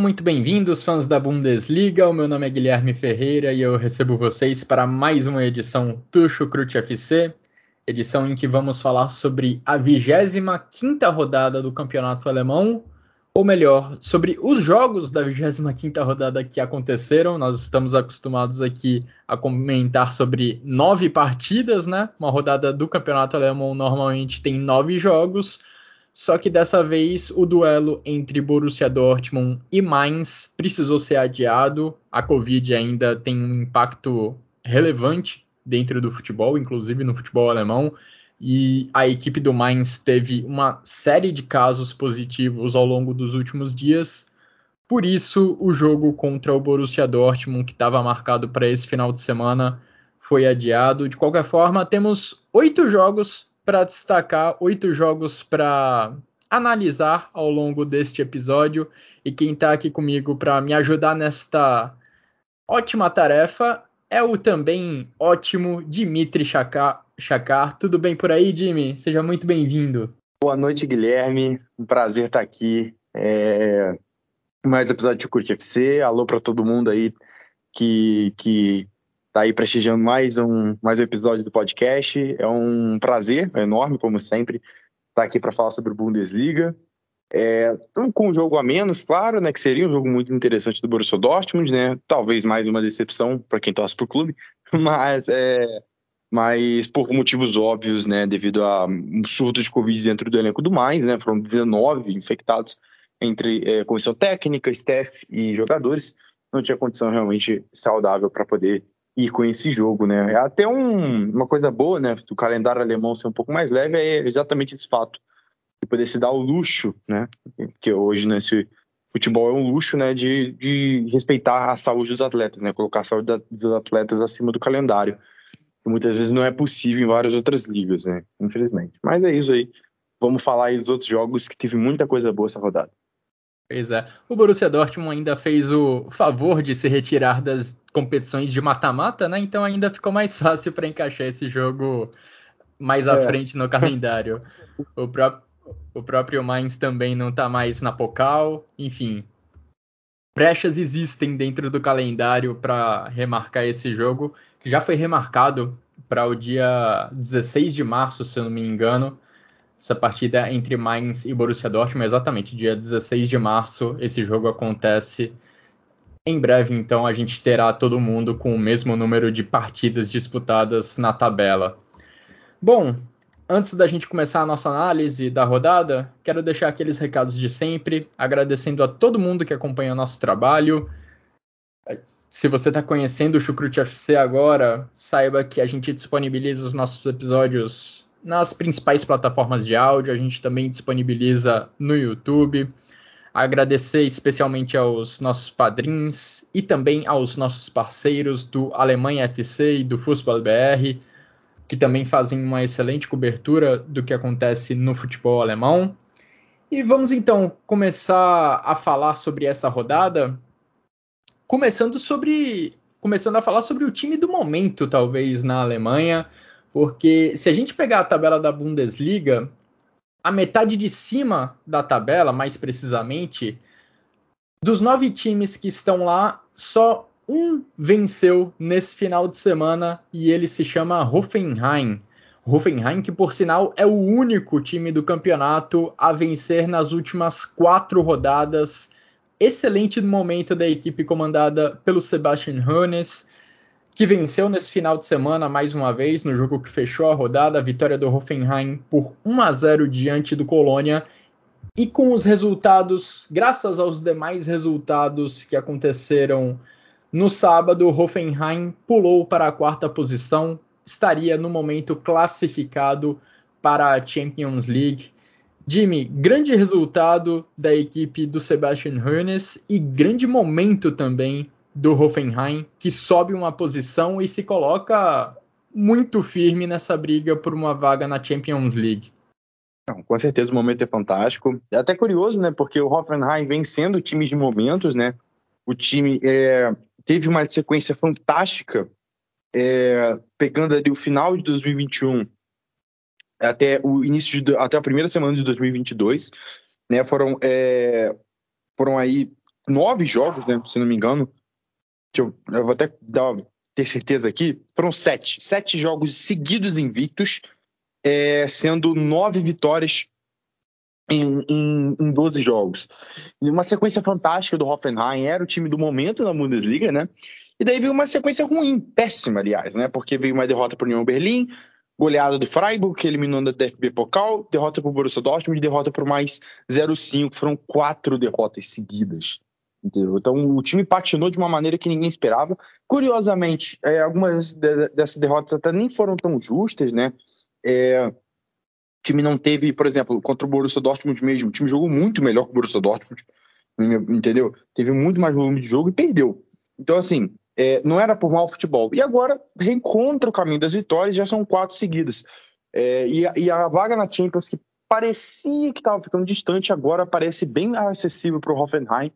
Sejam muito bem-vindos, fãs da Bundesliga. O meu nome é Guilherme Ferreira e eu recebo vocês para mais uma edição do Chucrute FC, edição em que vamos falar sobre a 25ª rodada do Campeonato Alemão, ou melhor, sobre os jogos da 25ª rodada que aconteceram. Nós estamos acostumados aqui a comentar sobre nove partidas, né? Uma rodada do Campeonato Alemão normalmente tem nove jogos. Só que dessa vez o duelo entre Borussia Dortmund e Mainz precisou ser adiado. A Covid ainda tem um impacto relevante dentro do futebol, inclusive no futebol alemão. E a equipe do Mainz teve uma série de casos positivos ao longo dos últimos dias. Por isso, o jogo contra o Borussia Dortmund, que estava marcado para esse final de semana, foi adiado. De qualquer forma, temos oito jogos para destacar, oito jogos para analisar ao longo deste episódio. E quem está aqui comigo para me ajudar nesta ótima tarefa é o também ótimo Dimitri. Chakar. Tudo bem por aí, Jimmy? Seja muito bem-vindo. Boa noite, Guilherme. Um prazer estar aqui. É... Mais episódio de Curte FC. Alô para todo mundo aí que, que tá aí prestigiando mais um, mais um episódio do podcast. É um prazer enorme, como sempre, estar tá aqui para falar sobre o Bundesliga. É, com um jogo a menos, claro, né, que seria um jogo muito interessante do Borussia Dortmund, né, talvez mais uma decepção para quem torce para o clube, mas, é, mas por motivos óbvios, né, devido a um surto de Covid dentro do elenco do mais, né, foram 19 infectados entre é, comissão técnica, staff e jogadores, não tinha condição realmente saudável para poder ir com esse jogo, né? É até um, uma coisa boa, né, do calendário alemão ser um pouco mais leve é exatamente esse fato de poder se dar o luxo, né? Que hoje nesse futebol é um luxo, né, de, de respeitar a saúde dos atletas, né? Colocar a saúde dos atletas acima do calendário, que muitas vezes não é possível em várias outras ligas, né? Infelizmente. Mas é isso aí. Vamos falar aí dos outros jogos que teve muita coisa boa essa rodada. Pois é. O Borussia Dortmund ainda fez o favor de se retirar das competições de mata-mata, né? Então ainda ficou mais fácil para encaixar esse jogo mais à é. frente no calendário. O, pró o próprio Mainz também não está mais na Pocal, enfim. Brechas existem dentro do calendário para remarcar esse jogo, que já foi remarcado para o dia 16 de março, se eu não me engano essa partida entre Mainz e Borussia Dortmund, exatamente dia 16 de março. Esse jogo acontece. Em breve, então, a gente terá todo mundo com o mesmo número de partidas disputadas na tabela. Bom, antes da gente começar a nossa análise da rodada, quero deixar aqueles recados de sempre, agradecendo a todo mundo que acompanha o nosso trabalho. Se você está conhecendo o Chucrute FC agora, saiba que a gente disponibiliza os nossos episódios nas principais plataformas de áudio, a gente também disponibiliza no YouTube. Agradecer especialmente aos nossos padrinhos e também aos nossos parceiros do Alemanha FC e do Fußball BR, que também fazem uma excelente cobertura do que acontece no futebol alemão. E vamos então começar a falar sobre essa rodada, começando sobre começando a falar sobre o time do momento, talvez na Alemanha. Porque se a gente pegar a tabela da Bundesliga, a metade de cima da tabela, mais precisamente, dos nove times que estão lá, só um venceu nesse final de semana e ele se chama Hoffenheim. Hoffenheim, que por sinal é o único time do campeonato a vencer nas últimas quatro rodadas. Excelente momento da equipe comandada pelo Sebastian Hoeneß que venceu nesse final de semana mais uma vez no jogo que fechou a rodada, a vitória do Hoffenheim por 1 a 0 diante do Colônia. E com os resultados, graças aos demais resultados que aconteceram no sábado, o Hoffenheim pulou para a quarta posição, estaria no momento classificado para a Champions League. Jimmy, grande resultado da equipe do Sebastian Hoeneß e grande momento também do Hoffenheim, que sobe uma posição e se coloca muito firme nessa briga por uma vaga na Champions League. Com certeza o momento é fantástico. É até curioso, né? Porque o Hoffenheim vem sendo time de momentos, né? O time é, teve uma sequência fantástica, é, pegando ali o final de 2021 até o início de, até a primeira semana de 2022, né? Foram é, foram aí nove jogos, né? Se não me engano. Eu, eu vou até dar, ter certeza aqui. Foram sete, sete jogos seguidos invictos, é, sendo nove vitórias em, em, em 12 jogos. Uma sequência fantástica do Hoffenheim, era o time do momento na Bundesliga, né? E daí veio uma sequência ruim, péssima, aliás, né? Porque veio uma derrota para o União Berlim, goleada do Freiburg, que eliminou da DFB Pokal, derrota para o Borussia Dortmund e derrota por mais 0-5. Foram quatro derrotas seguidas. Entendeu? Então o time patinou de uma maneira que ninguém esperava. Curiosamente, é, algumas dessas derrotas até nem foram tão justas, né? É, o time não teve, por exemplo, contra o Borussia Dortmund mesmo, o time jogou muito melhor que o Borussia Dortmund, entendeu? Teve muito mais volume de jogo e perdeu. Então, assim, é, não era por mau futebol. E agora reencontra o caminho das vitórias, já são quatro seguidas. É, e, e, a vaga na Champions, que parecia que estava ficando distante, agora parece bem acessível para o Hoffenheim,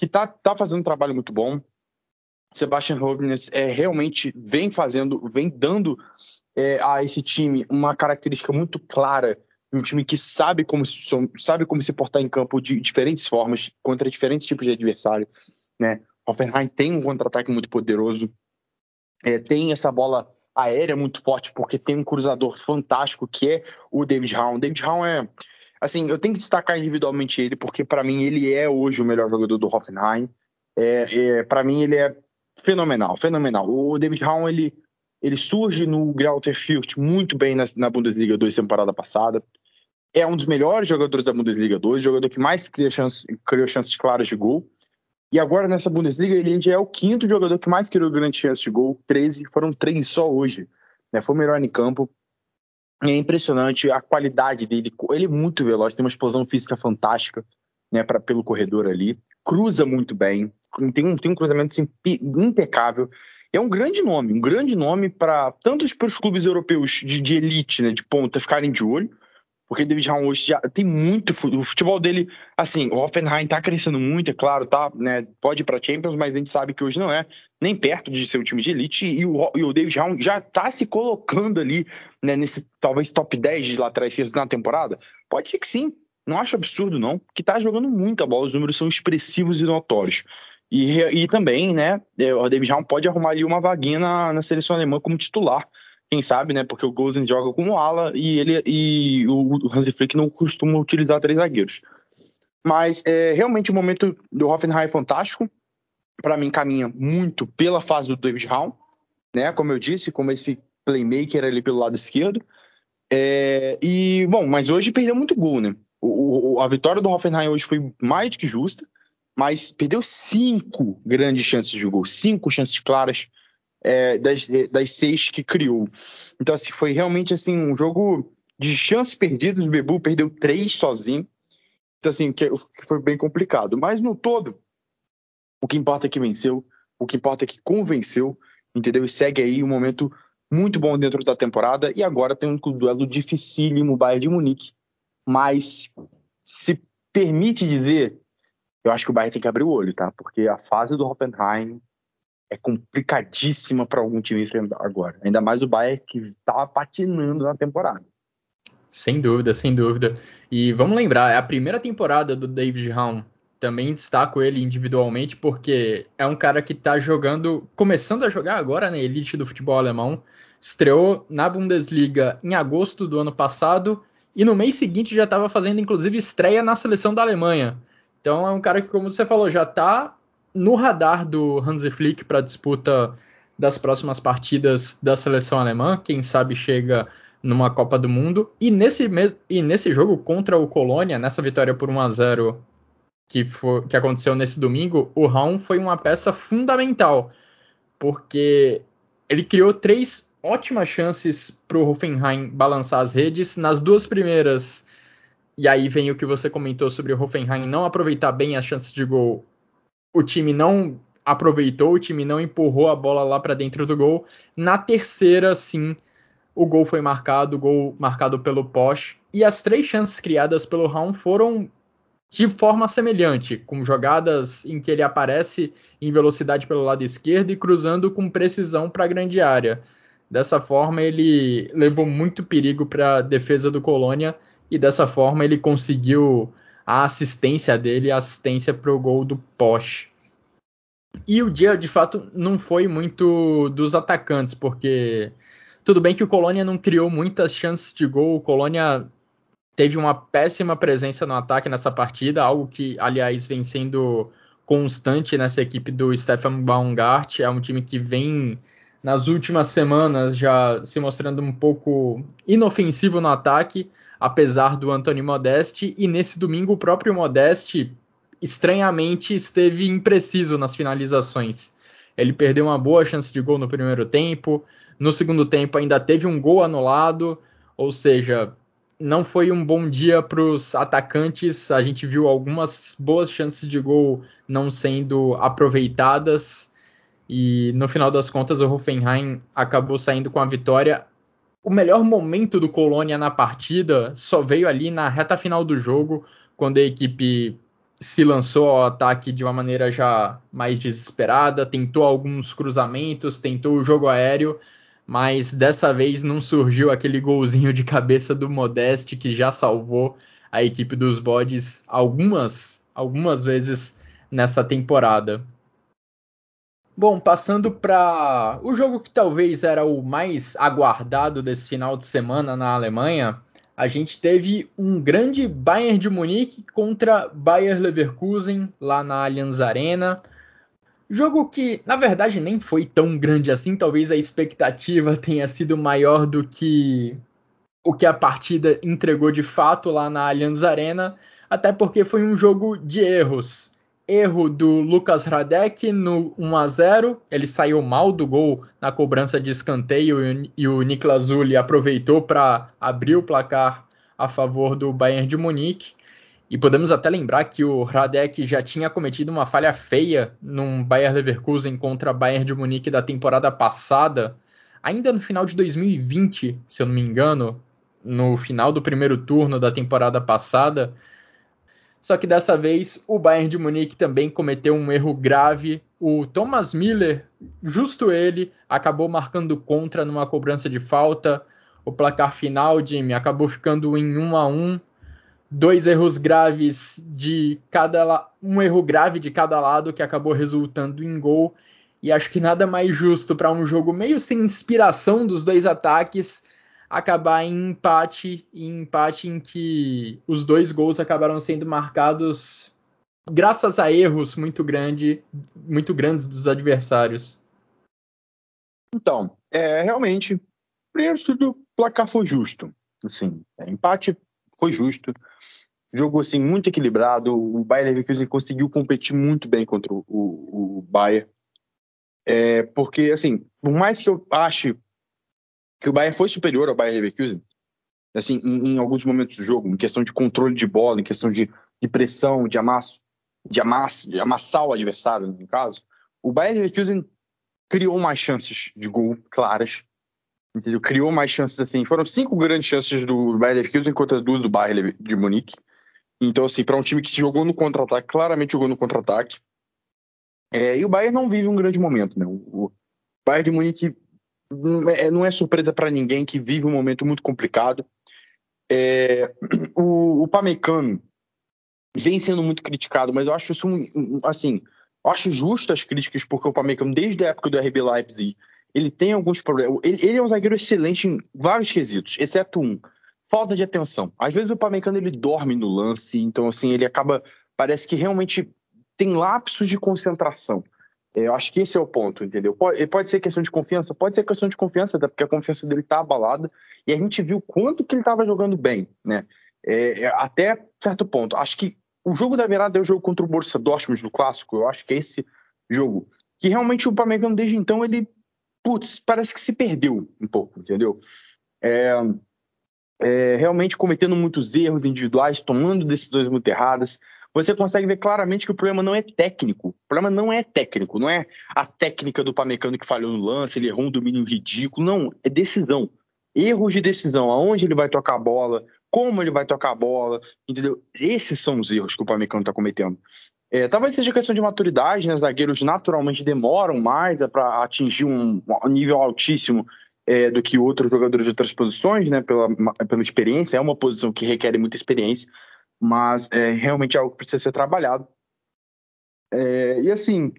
que está tá fazendo um trabalho muito bom. Sebastian Hoeneß é, realmente vem fazendo, vem dando é, a esse time uma característica muito clara um time que sabe como, sabe como se portar em campo de diferentes formas, contra diferentes tipos de adversário. Né? Hoffenheim tem um contra-ataque muito poderoso, é, tem essa bola aérea muito forte, porque tem um cruzador fantástico que é o David Raum. David Raum é. Assim, eu tenho que destacar individualmente ele, porque para mim ele é hoje o melhor jogador do Hoffenheim. É, é para mim ele é fenomenal, fenomenal. O David Raum, ele, ele surge no Greuther Fürth muito bem na, na Bundesliga 2 temporada passada. É um dos melhores jogadores da Bundesliga 2, jogador que mais cria chance, criou chances claras de gol. E agora nessa Bundesliga ele já é o quinto jogador que mais criou grande chance de gol, 13, foram três só hoje. Né? Foi o melhor em campo. É impressionante a qualidade dele. Ele é muito veloz, tem uma explosão física fantástica né, pra, pelo corredor ali. Cruza muito bem, tem um, tem um cruzamento assim, impecável. É um grande nome, um grande nome para tantos para os clubes europeus de, de elite, né, de ponta, ficarem de olho, porque David Raum hoje já tem muito. O futebol dele, assim, o Offenheim tá crescendo muito, é claro, tá, né? Pode ir pra Champions, mas a gente sabe que hoje não é nem perto de ser um time de elite. E o, e o David Raum já tá se colocando ali, né, nesse talvez top 10 de laterais na temporada. Pode ser que sim. Não acho absurdo, não, que tá jogando muita bola, os números são expressivos e notórios. E, e também, né, é, o David Raum pode arrumar ali uma vaguinha na, na seleção alemã como titular quem sabe, né? Porque o Gozen joga como ala e ele e o Hansi Flick não costuma utilizar três zagueiros. Mas é, realmente o momento do Hoffenheim é fantástico. Para mim caminha muito pela fase do David Raum, né? Como eu disse, como esse playmaker ali pelo lado esquerdo. É, e bom, mas hoje perdeu muito gol, né? O, o, a vitória do Hoffenheim hoje foi mais do que justa, mas perdeu cinco grandes chances de gol, cinco chances claras é, das, das seis que criou. Então, assim, foi realmente assim, um jogo de chances perdidas. O Bebu perdeu três sozinho. Então, assim, que, que foi bem complicado. Mas no todo, o que importa é que venceu, o que importa é que convenceu, entendeu? E segue aí um momento muito bom dentro da temporada. E agora tem um duelo dificílimo, Bayern de Munique. Mas se permite dizer, eu acho que o Bayern tem que abrir o olho, tá? Porque a fase do Hoffenheim é complicadíssima para algum time enfrentar agora. Ainda mais o Bayern que estava patinando na temporada. Sem dúvida, sem dúvida. E vamos lembrar, é a primeira temporada do David Raum. Também destaco ele individualmente porque é um cara que está jogando, começando a jogar agora na elite do futebol alemão. Estreou na Bundesliga em agosto do ano passado e no mês seguinte já estava fazendo inclusive estreia na seleção da Alemanha. Então é um cara que, como você falou, já está no radar do Hansi Flick para disputa das próximas partidas da seleção alemã. Quem sabe chega numa Copa do Mundo. E nesse, e nesse jogo contra o Colônia, nessa vitória por 1 a 0 que, que aconteceu nesse domingo, o Raum foi uma peça fundamental, porque ele criou três ótimas chances para o Hoffenheim balançar as redes. Nas duas primeiras, e aí vem o que você comentou sobre o Hoffenheim não aproveitar bem as chances de gol. O time não aproveitou, o time não empurrou a bola lá para dentro do gol. Na terceira, sim, o gol foi marcado, o gol marcado pelo Posch. E as três chances criadas pelo Raul foram de forma semelhante, com jogadas em que ele aparece em velocidade pelo lado esquerdo e cruzando com precisão para a grande área. Dessa forma, ele levou muito perigo para a defesa do Colônia e dessa forma ele conseguiu a assistência dele, a assistência para o gol do Porsche. E o dia, de fato, não foi muito dos atacantes, porque tudo bem que o Colônia não criou muitas chances de gol, o Colônia teve uma péssima presença no ataque nessa partida, algo que, aliás, vem sendo constante nessa equipe do Stefan Baumgart. É um time que vem nas últimas semanas já se mostrando um pouco inofensivo no ataque, apesar do Anthony Modeste, e nesse domingo o próprio Modeste estranhamente esteve impreciso nas finalizações. Ele perdeu uma boa chance de gol no primeiro tempo, no segundo tempo ainda teve um gol anulado, ou seja, não foi um bom dia para os atacantes. A gente viu algumas boas chances de gol não sendo aproveitadas. E no final das contas, o Hoffenheim acabou saindo com a vitória. O melhor momento do Colônia na partida só veio ali na reta final do jogo, quando a equipe se lançou ao ataque de uma maneira já mais desesperada, tentou alguns cruzamentos, tentou o jogo aéreo, mas dessa vez não surgiu aquele golzinho de cabeça do Modeste que já salvou a equipe dos bodes algumas, algumas vezes nessa temporada. Bom, passando para o jogo que talvez era o mais aguardado desse final de semana na Alemanha, a gente teve um grande Bayern de Munique contra Bayer Leverkusen lá na Allianz Arena. Jogo que, na verdade, nem foi tão grande assim. Talvez a expectativa tenha sido maior do que o que a partida entregou de fato lá na Allianz Arena. Até porque foi um jogo de erros. Erro do Lucas Radek no 1 a 0 Ele saiu mal do gol na cobrança de escanteio e o Niklas Zuli aproveitou para abrir o placar a favor do Bayern de Munique. E podemos até lembrar que o Radek já tinha cometido uma falha feia num Bayern Leverkusen contra Bayern de Munique da temporada passada, ainda no final de 2020, se eu não me engano, no final do primeiro turno da temporada passada. Só que dessa vez o Bayern de Munique também cometeu um erro grave. O Thomas Miller, justo ele, acabou marcando contra numa cobrança de falta. O placar final, Jimmy, acabou ficando em 1 a 1 dois erros graves de cada um erro grave de cada lado que acabou resultando em gol. E acho que nada mais justo para um jogo meio sem inspiração dos dois ataques acabar em empate em empate em que os dois gols acabaram sendo marcados graças a erros muito grande muito grandes dos adversários. Então é realmente primeiro tudo o placar foi justo. Assim é, empate foi justo Jogo assim, muito equilibrado. O Bayern Leverkusen conseguiu competir muito bem contra o, o, o Bayern. É, porque, assim, por mais que eu ache que o Bayern foi superior ao Bayern Leverkusen, assim, em, em, alguns momentos do jogo, em questão de controle de bola, em questão de, de pressão, de amasso, de, amass, de amassar o adversário, no caso, o Bayern Leverkusen criou mais chances de gol claras, entendeu? Criou mais chances, assim, foram cinco grandes chances do Bayern Leverkusen contra duas do Bayern de Munique. Então, assim, para um time que jogou no contra-ataque, claramente jogou no contra-ataque. É, e o Bayern não vive um grande momento, né? O Bayern de Munique é, não é surpresa para ninguém que vive um momento muito complicado. É, o, o Pamecano vem sendo muito criticado, mas eu acho isso um, assim, eu acho justo as críticas porque o Pamecano desde a época do RB Leipzig ele tem alguns problemas. Ele, ele é um zagueiro excelente em vários quesitos, exceto um falta de atenção. Às vezes o Pamecano ele dorme no lance, então assim ele acaba parece que realmente tem lapsos de concentração. É, eu acho que esse é o ponto, entendeu? Pode, pode ser questão de confiança, pode ser questão de confiança, até porque a confiança dele tá abalada e a gente viu quanto que ele estava jogando bem, né? É, é, até certo ponto. Acho que o jogo da virada é o jogo contra o Borussia Dortmund no clássico. Eu acho que é esse jogo que realmente o Pamecano desde então ele putz, parece que se perdeu um pouco, entendeu? É, é, realmente cometendo muitos erros individuais, tomando decisões muito erradas. Você consegue ver claramente que o problema não é técnico. O problema não é técnico, não é a técnica do Pamecano que falhou no lance, ele errou um domínio ridículo. Não, é decisão. Erros de decisão, aonde ele vai tocar a bola, como ele vai tocar a bola, entendeu? Esses são os erros que o Pamecano está cometendo. É, talvez seja questão de maturidade, né? Zagueiros naturalmente demoram mais para atingir um nível altíssimo é, do que outros jogadores de outras posições, né? Pela, pela experiência, é uma posição que requer muita experiência, mas é realmente é algo que precisa ser trabalhado. É, e assim,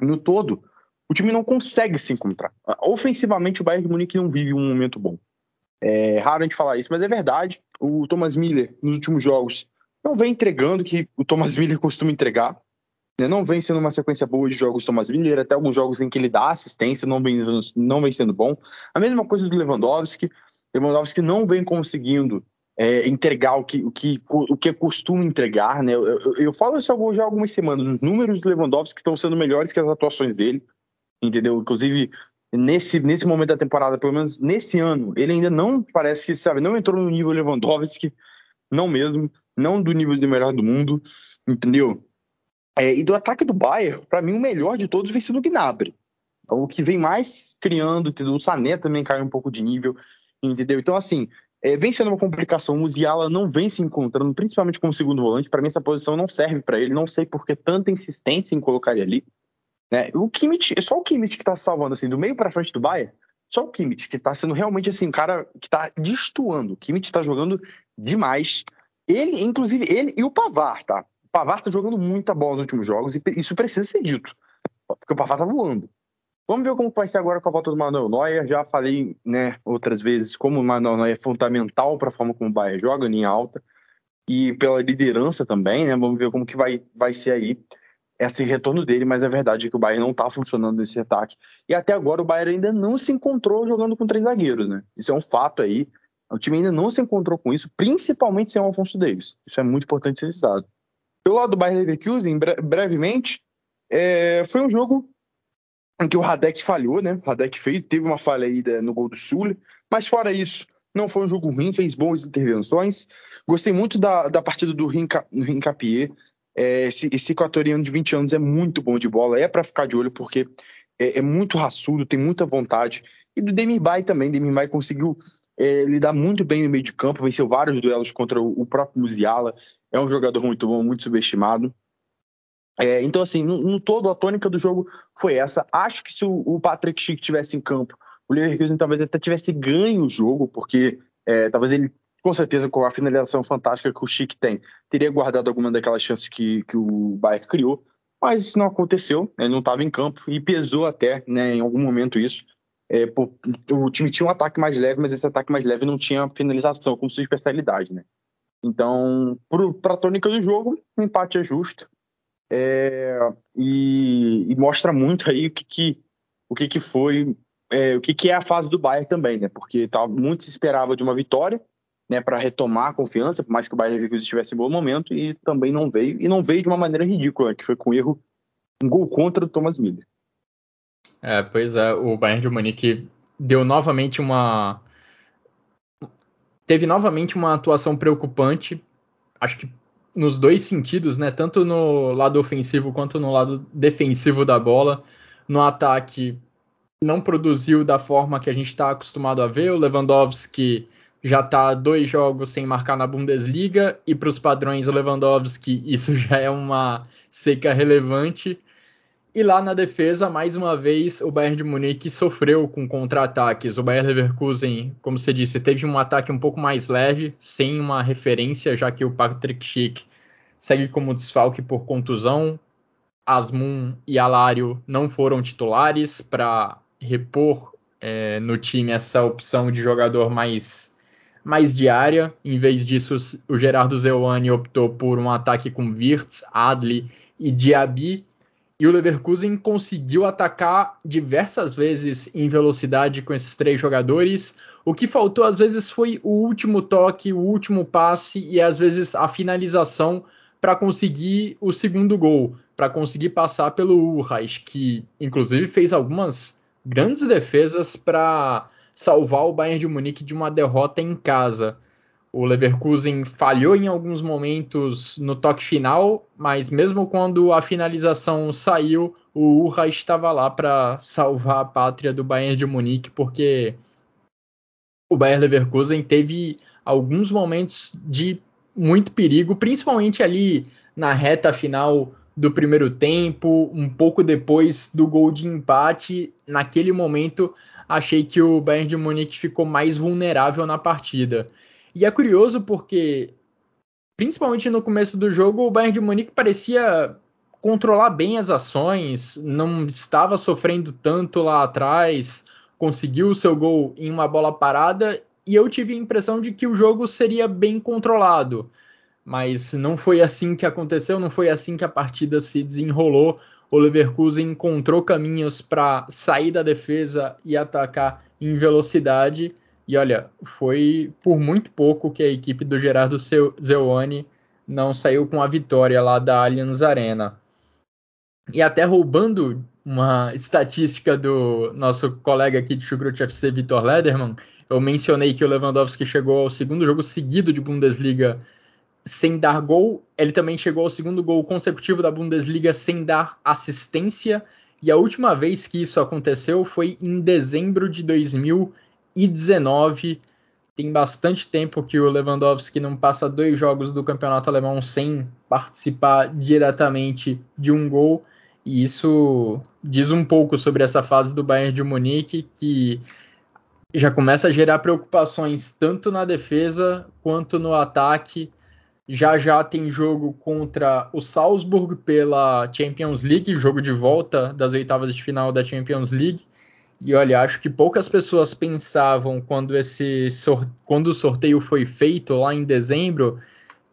no todo, o time não consegue se encontrar. Ofensivamente, o Bayern de Munique não vive um momento bom. É raro a gente falar isso, mas é verdade. O Thomas Miller, nos últimos jogos, não vem entregando o que o Thomas Miller costuma entregar. Né? Não vem sendo uma sequência boa de jogos Thomas Miller, até alguns jogos em que ele dá assistência, não vem, não vem sendo bom. A mesma coisa do Lewandowski. Lewandowski não vem conseguindo é, entregar o que, o, que, o que costuma entregar. Né? Eu, eu, eu falo isso já há algumas semanas. Os números do Lewandowski estão sendo melhores que as atuações dele. Entendeu? Inclusive, nesse, nesse momento da temporada, pelo menos nesse ano, ele ainda não parece que, sabe, não entrou no nível Lewandowski, não mesmo não do nível de melhor do mundo, entendeu? É, e do ataque do Bayern, para mim o melhor de todos vem sendo o Gnabry. O que vem mais criando, o Sané também caiu um pouco de nível, entendeu? Então, assim, é, vem sendo uma complicação. O Musiala não vem se encontrando, principalmente como segundo volante. Para mim, essa posição não serve para ele. Não sei por que tanta insistência em colocar ele ali. Né? O Kimmich, só o Kimmich que tá salvando, assim, do meio para frente do Bayern. Só o Kimmich, que tá sendo realmente, assim, um cara que tá destoando. O Kimmich tá jogando demais. Ele, inclusive, ele e o Pavar, tá? Pavar tá jogando muita bola nos últimos jogos e isso precisa ser dito. Porque o Pavar tá voando. Vamos ver como vai ser agora com a volta do Manuel Neuer. Já falei, né, outras vezes, como o Manuel Neuer é fundamental para a forma como o Bayern joga, linha alta. E pela liderança também, né? Vamos ver como que vai, vai ser aí esse retorno dele, mas a verdade é que o Bayern não tá funcionando nesse ataque. E até agora o Bayern ainda não se encontrou jogando com três zagueiros, né? Isso é um fato aí. O time ainda não se encontrou com isso, principalmente sem o Alfonso Davis. Isso é muito importante ser citado. Pelo lado do Bayern Leverkusen, bre brevemente, é, foi um jogo em que o Radek falhou, né? O Radek fez, teve uma falha aí no gol do Sul, mas fora isso, não foi um jogo ruim, fez boas intervenções. Gostei muito da, da partida do Rincapié. É, esse, esse equatoriano de 20 anos é muito bom de bola, é para ficar de olho porque é, é, muito raçudo, tem muita vontade. E do Demirbay também, Demirbay conseguiu é, lidar muito bem no meio de campo, venceu vários duelos contra o, o próprio Musiala, é um jogador muito bom, muito subestimado. É, então, assim, no, no, todo, a tônica do jogo foi essa. Acho que se o, o Patrick Schick tivesse em campo, o Leverkusen talvez até tivesse ganho o jogo, porque é, talvez ele, com certeza, com a finalização fantástica que o Schick tem, teria guardado alguma daquelas chances que, que o Bayern criou, mas isso não aconteceu, ele não estava em campo e pesou até, né, em algum momento isso. É, pô, o time tinha um ataque mais leve, mas esse ataque mais leve não tinha finalização como sua especialidade, né? Então, para a tônica do jogo, o empate é justo. É, e, e, mostra muito aí o que, que o que, que foi, é, o que, que é a fase do Bayern também, né? Porque tá, muito se esperava de uma vitória, né, para retomar a confiança, por mais que o Bayern estivesse em bom momento, e também não veio, e não veio de uma maneira ridícula, que foi com erro, um gol contra o Thomas Miller. É, pois é, o Bayern de Munique deu novamente uma teve novamente uma atuação preocupante, acho que nos dois sentidos, né? Tanto no lado ofensivo quanto no lado defensivo da bola. No ataque não produziu da forma que a gente está acostumado a ver. O Lewandowski já está dois jogos sem marcar na Bundesliga e para os padrões do Lewandowski isso já é uma seca relevante. E lá na defesa, mais uma vez, o Bayern de Munique sofreu com contra-ataques. O Bayern Leverkusen, como você disse, teve um ataque um pouco mais leve, sem uma referência, já que o Patrick Schick segue como desfalque por contusão. Asmun e Alário não foram titulares para repor é, no time essa opção de jogador mais, mais diária. Em vez disso, o Gerardo Zeuani optou por um ataque com Wirtz, Adli e Diaby e o Leverkusen conseguiu atacar diversas vezes em velocidade com esses três jogadores. O que faltou às vezes foi o último toque, o último passe e às vezes a finalização para conseguir o segundo gol, para conseguir passar pelo Urrais, que inclusive fez algumas grandes defesas para salvar o Bayern de Munique de uma derrota em casa. O Leverkusen falhou em alguns momentos no toque final, mas mesmo quando a finalização saiu, o Urra estava lá para salvar a pátria do Bayern de Munique, porque o Bayern Leverkusen teve alguns momentos de muito perigo, principalmente ali na reta final do primeiro tempo, um pouco depois do gol de empate. Naquele momento, achei que o Bayern de Munique ficou mais vulnerável na partida. E é curioso porque, principalmente no começo do jogo, o Bayern de Munique parecia controlar bem as ações, não estava sofrendo tanto lá atrás, conseguiu o seu gol em uma bola parada e eu tive a impressão de que o jogo seria bem controlado. Mas não foi assim que aconteceu, não foi assim que a partida se desenrolou. O Leverkusen encontrou caminhos para sair da defesa e atacar em velocidade e olha, foi por muito pouco que a equipe do Gerardo Zewani não saiu com a vitória lá da Allianz Arena. E até roubando uma estatística do nosso colega aqui de Chucrut FC, Vitor Lederman, eu mencionei que o Lewandowski chegou ao segundo jogo seguido de Bundesliga sem dar gol. Ele também chegou ao segundo gol consecutivo da Bundesliga sem dar assistência. E a última vez que isso aconteceu foi em dezembro de 2000 e 19. Tem bastante tempo que o Lewandowski não passa dois jogos do campeonato alemão sem participar diretamente de um gol. E isso diz um pouco sobre essa fase do Bayern de Munique, que já começa a gerar preocupações tanto na defesa quanto no ataque. Já já tem jogo contra o Salzburg pela Champions League, jogo de volta das oitavas de final da Champions League. E olha, acho que poucas pessoas pensavam quando esse quando o sorteio foi feito lá em dezembro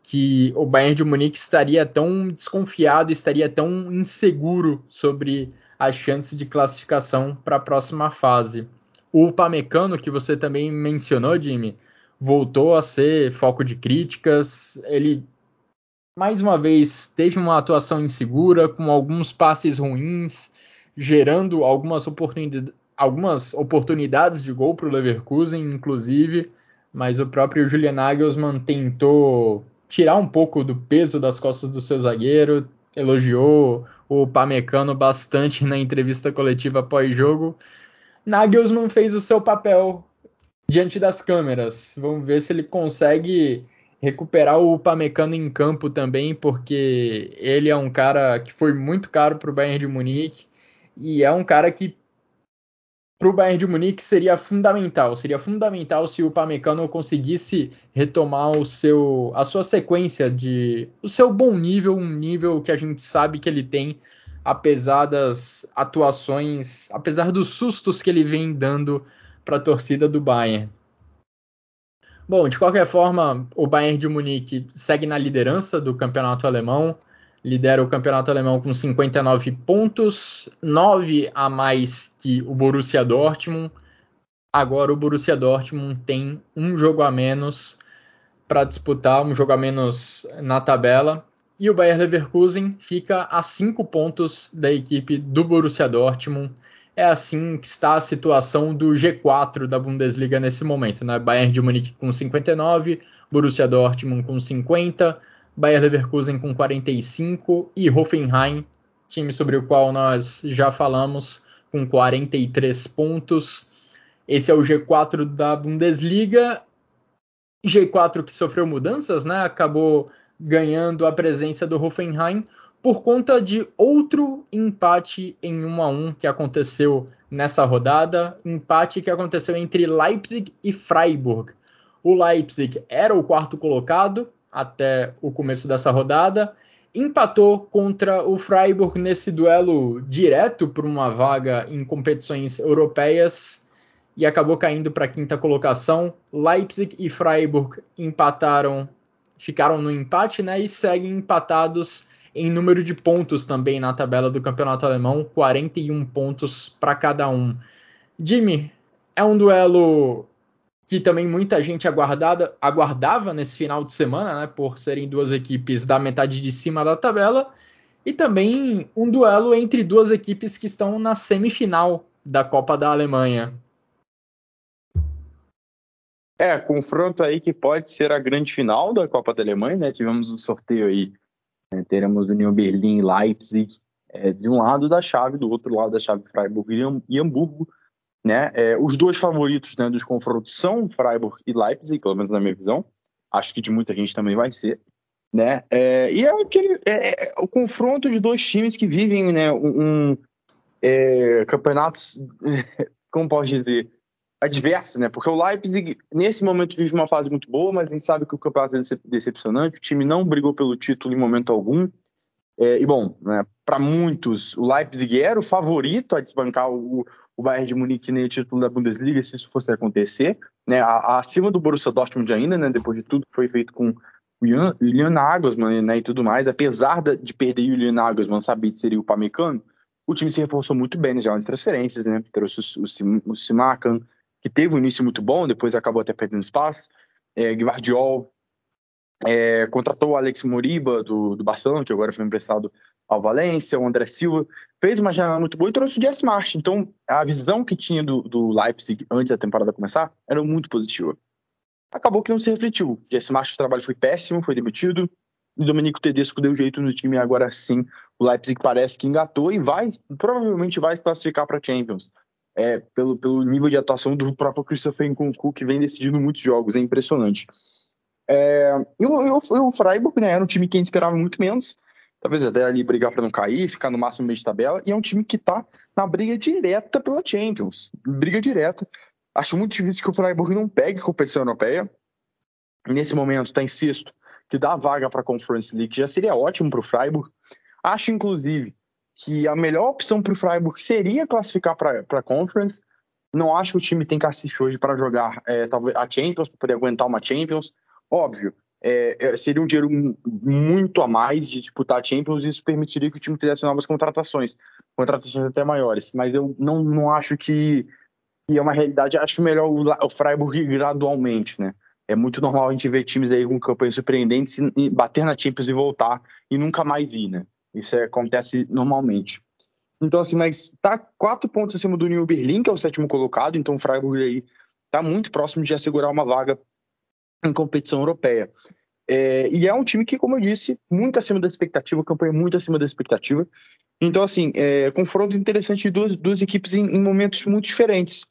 que o Bayern de Munique estaria tão desconfiado, estaria tão inseguro sobre a chance de classificação para a próxima fase. O Pamecano, que você também mencionou, Jimmy, voltou a ser foco de críticas. Ele, mais uma vez, teve uma atuação insegura, com alguns passes ruins, gerando algumas oportunidades, algumas oportunidades de gol para o Leverkusen, inclusive, mas o próprio Julian Nagelsmann tentou tirar um pouco do peso das costas do seu zagueiro, elogiou o Pamecano bastante na entrevista coletiva pós-jogo. Nagelsmann fez o seu papel diante das câmeras. Vamos ver se ele consegue recuperar o Pamecano em campo também, porque ele é um cara que foi muito caro para o Bayern de Munique e é um cara que para o Bayern de Munique seria fundamental. Seria fundamental se o Pamecano conseguisse retomar o seu, a sua sequência de o seu bom nível, um nível que a gente sabe que ele tem, apesar das atuações, apesar dos sustos que ele vem dando para a torcida do Bayern. Bom, de qualquer forma, o Bayern de Munique segue na liderança do campeonato alemão lidera o campeonato alemão com 59 pontos, 9 a mais que o Borussia Dortmund. Agora o Borussia Dortmund tem um jogo a menos para disputar, um jogo a menos na tabela. E o Bayer Leverkusen fica a 5 pontos da equipe do Borussia Dortmund. É assim que está a situação do G4 da Bundesliga nesse momento. Né? Bayern de Munique com 59, Borussia Dortmund com 50, Bayer Leverkusen com 45 e Hoffenheim, time sobre o qual nós já falamos, com 43 pontos. Esse é o G4 da Bundesliga. G4 que sofreu mudanças, né? Acabou ganhando a presença do Hoffenheim por conta de outro empate em 1 a 1 que aconteceu nessa rodada, empate que aconteceu entre Leipzig e Freiburg. O Leipzig era o quarto colocado, até o começo dessa rodada. Empatou contra o Freiburg nesse duelo direto por uma vaga em competições europeias e acabou caindo para a quinta colocação. Leipzig e Freiburg empataram, ficaram no empate, né? E seguem empatados em número de pontos também na tabela do campeonato alemão, 41 pontos para cada um. Jimmy, é um duelo que também muita gente aguardada, aguardava nesse final de semana, né, por serem duas equipes da metade de cima da tabela, e também um duelo entre duas equipes que estão na semifinal da Copa da Alemanha. É, confronto aí que pode ser a grande final da Copa da Alemanha, né? Tivemos um sorteio aí. Né? Teremos União Berlim e Leipzig é, de um lado da chave, do outro lado da chave Freiburg e Hamburgo. Né? É, os dois favoritos né, dos confrontos são Freiburg e Leipzig, pelo menos na minha visão. Acho que de muita gente também vai ser. Né? É, e é, aquele, é, é, o confronto de dois times que vivem né, um, um é, campeonatos, como posso dizer, adverso, né? Porque o Leipzig, nesse momento, vive uma fase muito boa, mas a gente sabe que o campeonato é decepcionante, o time não brigou pelo título em momento algum. É, e, bom, né, para muitos, o Leipzig era o favorito a desbancar o, o Bayern de Munique nem o título da Bundesliga, se isso fosse acontecer. Né, acima do Borussia Dortmund ainda, né, depois de tudo que foi feito com o Julian Nagelsmann né, e tudo mais, apesar de perder o Julian Nagelsmann, sabia que seria o Pamecano, o time se reforçou muito bem já nas transferências, né, trouxe o, o, o Simakan, que teve um início muito bom, depois acabou até perdendo espaço. É, é, contratou o Alex Moriba do, do Barcelona, que agora foi emprestado ao Valência, o André Silva, fez uma janela muito boa e trouxe o Jess March. Então, a visão que tinha do, do Leipzig antes da temporada começar era muito positiva. Acabou que não se refletiu. Jess March, o trabalho foi péssimo, foi demitido. O Domenico Tedesco deu jeito no time e agora sim o Leipzig parece que engatou e vai, provavelmente vai se classificar para Champions é, pelo, pelo nível de atuação do próprio Christopher Nkunku, que vem decidindo muitos jogos, é impressionante. É, e o Freiburg né, era um time que a gente esperava muito menos, talvez até ali brigar para não cair, ficar no máximo meio de tabela, e é um time que está na briga direta pela Champions, briga direta. Acho muito difícil que o Freiburg não pegue competição europeia. Nesse momento está em sexto, que dá vaga para a Conference League, já seria ótimo para o Freiburg. Acho, inclusive, que a melhor opção para o Freiburg seria classificar para a Conference. Não acho que o time tem cacife hoje para jogar é, talvez a Champions, para poder aguentar uma Champions. Óbvio, é, é, seria um dinheiro muito a mais de disputar a Champions e isso permitiria que o time fizesse novas contratações, contratações até maiores. Mas eu não, não acho que, que é uma realidade. Acho melhor o, o Freiburg gradualmente, né? É muito normal a gente ver times aí com campanhas surpreendentes e bater na Champions e voltar e nunca mais ir, né? Isso é, acontece normalmente. Então, assim, mas tá quatro pontos acima do New Berlin, que é o sétimo colocado, então o Freiburg aí tá muito próximo de assegurar uma vaga em competição europeia. É, e é um time que, como eu disse, muito acima da expectativa, campanha muito acima da expectativa. Então, assim, é, confronto interessante de duas, duas equipes em, em momentos muito diferentes.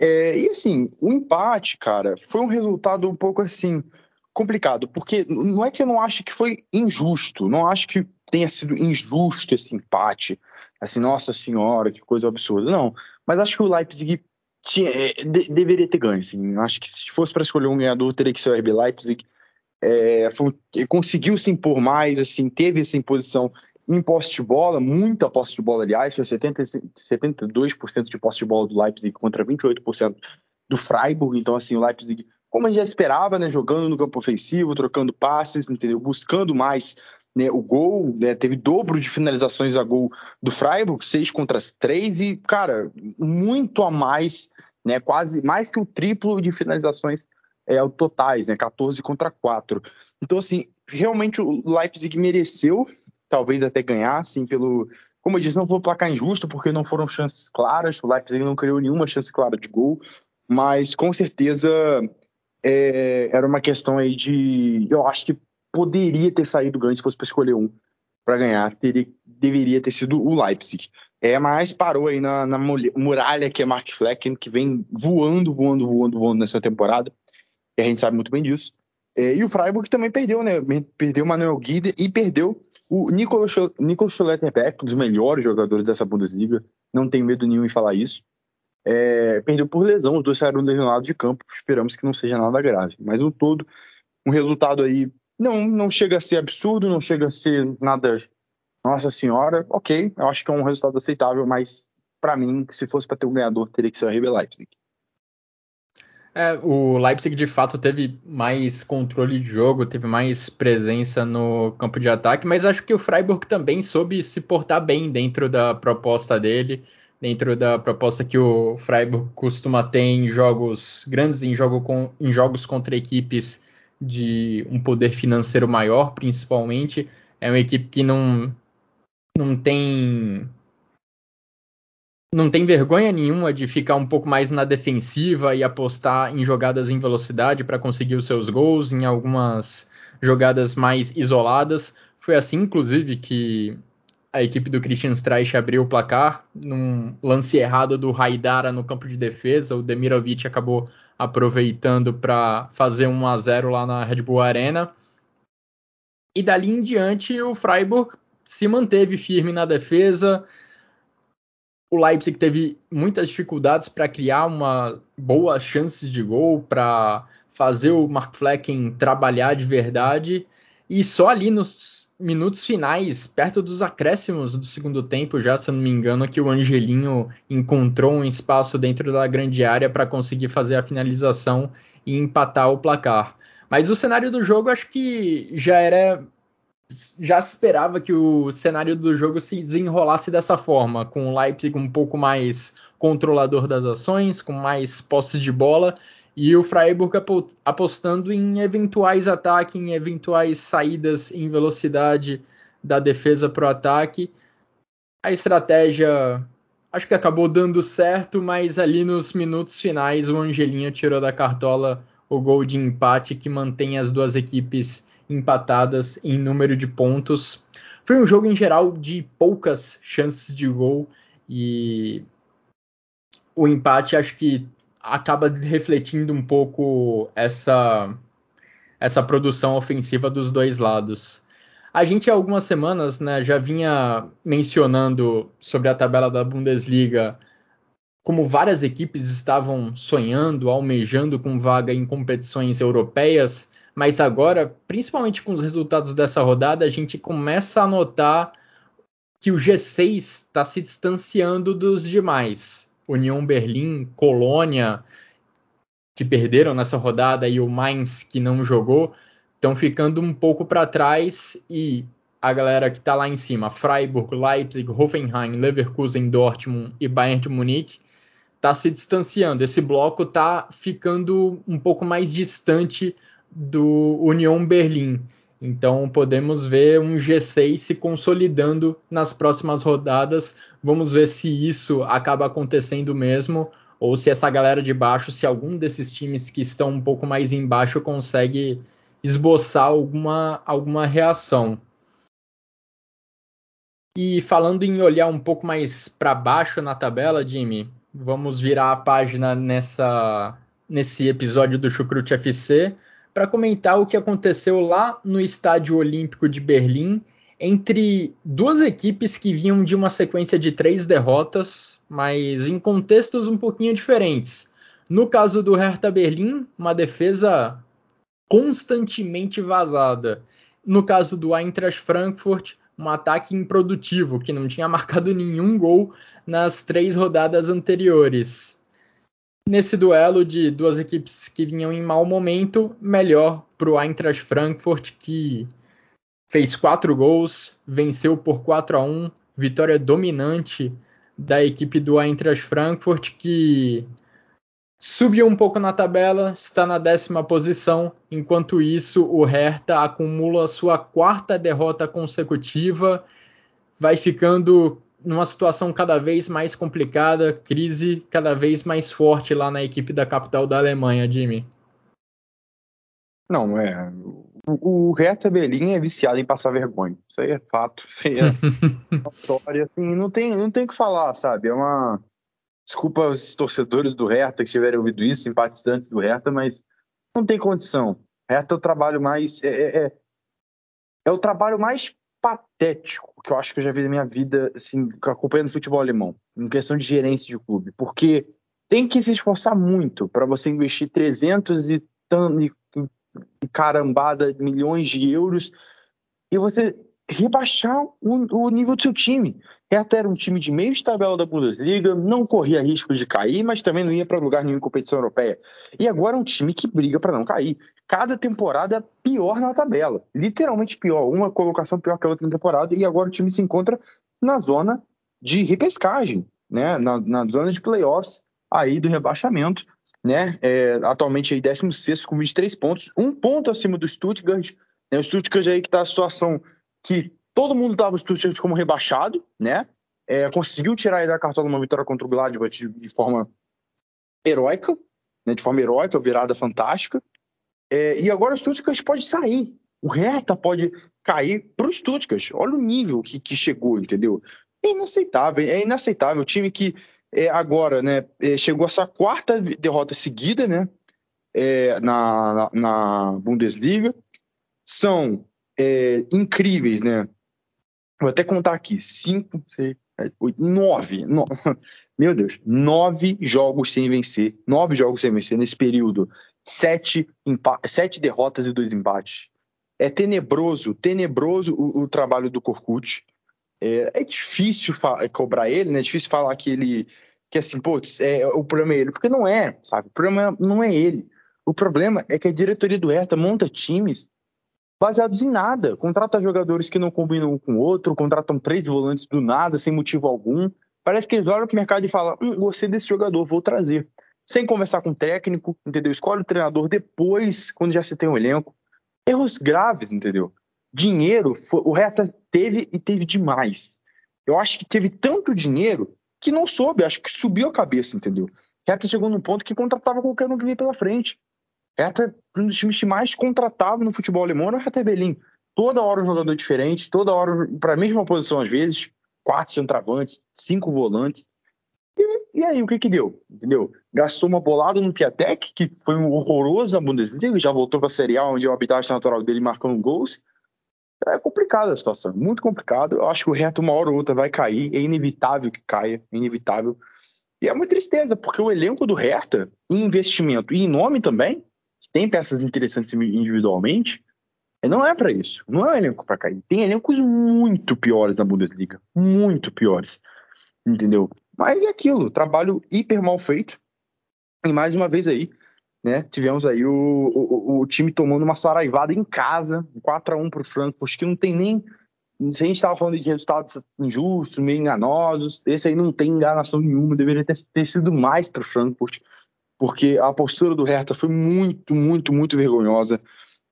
É, e assim, o empate, cara, foi um resultado um pouco assim complicado, porque não é que eu não acho que foi injusto, não acho que tenha sido injusto esse empate, assim, nossa senhora, que coisa absurda, não, mas acho que o Leipzig tinha, é, de, deveria ter ganho, assim, acho que se fosse para escolher um ganhador, teria que ser o RB Leipzig, é, foi, conseguiu se impor mais, assim, teve essa imposição em posse de bola, muita posse de bola, aliás, foi 70, 72% de posse de bola do Leipzig contra 28% do Freiburg, então assim, o Leipzig como a gente já esperava, né, jogando no campo ofensivo, trocando passes, entendeu? Buscando mais né, o gol, né, teve dobro de finalizações a gol do Freiburg, 6 contra 3 e, cara, muito a mais, né, quase mais que o triplo de finalizações é, totais, né, 14 contra 4. Então, assim, realmente o Leipzig mereceu, talvez até ganhar, assim, pelo... Como eu disse, não vou placar injusto, porque não foram chances claras, o Leipzig não criou nenhuma chance clara de gol, mas com certeza é, era uma questão aí de. Eu acho que poderia ter saído ganho se fosse para escolher um para ganhar, teria, deveria ter sido o Leipzig. É, mas parou aí na, na muralha que é Mark Flecken, que vem voando, voando, voando, voando nessa temporada. E a gente sabe muito bem disso. É, e o Freiburg também perdeu, né? Perdeu o Manuel Guida e perdeu o Nico Schlotterbeck, um dos melhores jogadores dessa Bundesliga. Não tenho medo nenhum em falar isso. É, perdeu por lesão, os dois saíram lesionados de campo. Esperamos que não seja nada grave. Mas no todo, um resultado aí não, não chega a ser absurdo, não chega a ser nada. Nossa senhora, ok, eu acho que é um resultado aceitável, mas para mim, se fosse para ter um ganhador, teria que ser o RB Leipzig. É, o Leipzig de fato teve mais controle de jogo, teve mais presença no campo de ataque, mas acho que o Freiburg também soube se portar bem dentro da proposta dele dentro da proposta que o Freiburg costuma ter em jogos grandes, em, jogo com, em jogos contra equipes de um poder financeiro maior, principalmente. É uma equipe que não, não tem não tem vergonha nenhuma de ficar um pouco mais na defensiva e apostar em jogadas em velocidade para conseguir os seus gols, em algumas jogadas mais isoladas. Foi assim, inclusive, que a equipe do Christian Streich abriu o placar num lance errado do Haidara no campo de defesa. O Demirovic acabou aproveitando para fazer 1 a 0 lá na Red Bull Arena. E dali em diante o Freiburg se manteve firme na defesa. O Leipzig teve muitas dificuldades para criar uma boas chances de gol, para fazer o Mark Flecken trabalhar de verdade. E só ali nos minutos finais, perto dos acréscimos do segundo tempo, já se não me engano, que o Angelinho encontrou um espaço dentro da grande área para conseguir fazer a finalização e empatar o placar. Mas o cenário do jogo acho que já era já se esperava que o cenário do jogo se desenrolasse dessa forma, com o Leipzig um pouco mais controlador das ações, com mais posse de bola e o Freiburg apostando em eventuais ataques, em eventuais saídas em velocidade da defesa para o ataque. A estratégia acho que acabou dando certo, mas ali nos minutos finais o Angelinho tirou da cartola o gol de empate que mantém as duas equipes empatadas em número de pontos. Foi um jogo em geral de poucas chances de gol e o empate acho que acaba refletindo um pouco essa essa produção ofensiva dos dois lados. A gente há algumas semanas né, já vinha mencionando sobre a tabela da Bundesliga como várias equipes estavam sonhando, almejando com vaga em competições europeias, mas agora, principalmente com os resultados dessa rodada, a gente começa a notar que o G6 está se distanciando dos demais. União Berlim, Colônia, que perderam nessa rodada, e o Mainz, que não jogou, estão ficando um pouco para trás e a galera que está lá em cima, Freiburg, Leipzig, Hoffenheim, Leverkusen, Dortmund e Bayern de Munique, está se distanciando. Esse bloco está ficando um pouco mais distante do União Berlim. Então podemos ver um G6 se consolidando nas próximas rodadas. Vamos ver se isso acaba acontecendo mesmo ou se essa galera de baixo, se algum desses times que estão um pouco mais embaixo consegue esboçar alguma, alguma reação. E falando em olhar um pouco mais para baixo na tabela, Jimmy, vamos virar a página nessa, nesse episódio do Chucrute FC para comentar o que aconteceu lá no Estádio Olímpico de Berlim entre duas equipes que vinham de uma sequência de três derrotas, mas em contextos um pouquinho diferentes. No caso do Hertha Berlim, uma defesa constantemente vazada. No caso do Eintracht Frankfurt, um ataque improdutivo, que não tinha marcado nenhum gol nas três rodadas anteriores nesse duelo de duas equipes que vinham em mau momento, melhor para o Eintracht Frankfurt, que fez quatro gols, venceu por 4 a 1 vitória dominante da equipe do Eintracht Frankfurt, que subiu um pouco na tabela, está na décima posição. Enquanto isso, o Hertha acumula sua quarta derrota consecutiva, vai ficando numa situação cada vez mais complicada, crise cada vez mais forte lá na equipe da capital da Alemanha, Jimmy. Não, é. O, o Hertha Berlim é viciado em passar vergonha. Isso aí é fato. Isso aí é história. Assim, não tem, não tem o que falar, sabe? É uma. Desculpa os torcedores do Hertha que tiverem ouvido isso, simpatizantes do Hertha, mas não tem condição. Hertha é o trabalho mais. É, é, é, é o trabalho mais patético que eu acho que eu já vi na minha vida, assim, acompanhando futebol alemão, em questão de gerência de clube, porque tem que se esforçar muito para você investir 300 e, e, e carambada milhões de euros e você rebaixar o, o, nível do seu time. Até era um time de meio de tabela da Bundesliga, não corria risco de cair, mas também não ia para lugar nenhum em competição europeia. E agora é um time que briga para não cair. Cada temporada é pior na tabela, literalmente pior, uma colocação pior que a outra temporada, e agora o time se encontra na zona de repescagem, né? na, na zona de playoffs aí do rebaixamento. Né? É, atualmente aí 16 com 23 pontos, um ponto acima do Stuttgart. Né? O Stuttgart aí que está a situação que todo mundo dava o Stuttgart como rebaixado, né? é, conseguiu tirar aí da cartola uma vitória contra o Gladbach de, de forma heróica, né, de forma heróica, virada fantástica. É, e agora o Stuttgart pode sair. O Hertha pode cair para o Stuttgart. Olha o nível que, que chegou, entendeu? É inaceitável, é inaceitável. O time que é, agora, né, é, chegou a sua quarta derrota seguida, né, é, na, na, na, Bundesliga, são é, incríveis, né? Vou até contar aqui, cinco, seis, oito, nove, no, meu Deus, nove jogos sem vencer, nove jogos sem vencer nesse período, sete, sete derrotas e dois empates. É tenebroso, tenebroso o, o trabalho do Korkut. É, é difícil cobrar ele, né? É difícil falar que ele. Que assim, putz, é, o problema é ele. Porque não é, sabe? O problema não é ele. O problema é que a diretoria do Hertha monta times baseados em nada. Contrata jogadores que não combinam um com o outro, contratam três volantes do nada, sem motivo algum. Parece que eles olham pro mercado e falam: hum, gostei desse jogador, vou trazer. Sem conversar com o técnico, entendeu? Escolhe o treinador depois, quando já se tem um elenco. Erros graves, entendeu? dinheiro, o Hertha teve e teve demais. Eu acho que teve tanto dinheiro que não soube, acho que subiu a cabeça, entendeu? Hertha chegou num ponto que contratava qualquer um que vinha pela frente. Hertha, um dos times que mais contratava no futebol alemão era o Hertha Berlim. Toda hora um jogador diferente, toda hora para a mesma posição às vezes, quatro centravantes, cinco volantes. E, e, aí, o que que deu? Entendeu? Gastou uma bolada no Piatek, que foi um horroroso na Bundesliga, já voltou para a Série A, onde é o habitat natural dele marcando gols, é complicada a situação, muito complicado. Eu acho que o reto uma hora ou outra vai cair, é inevitável que caia, é inevitável. E é uma tristeza, porque o elenco do Hertha, em investimento e em nome também, tem peças interessantes individualmente, não é para isso. Não é um elenco para cair. Tem elencos muito piores na Bundesliga, muito piores. Entendeu? Mas é aquilo, trabalho hiper mal feito. E mais uma vez aí, né? Tivemos aí o, o, o, time tomando uma saraivada em casa, 4 a 1 para o Frankfurt, que não tem nem. Se a gente estava falando de resultados injustos, meio enganosos, esse aí não tem enganação nenhuma, deveria ter, ter sido mais para o Frankfurt, porque a postura do Hertha foi muito, muito, muito vergonhosa.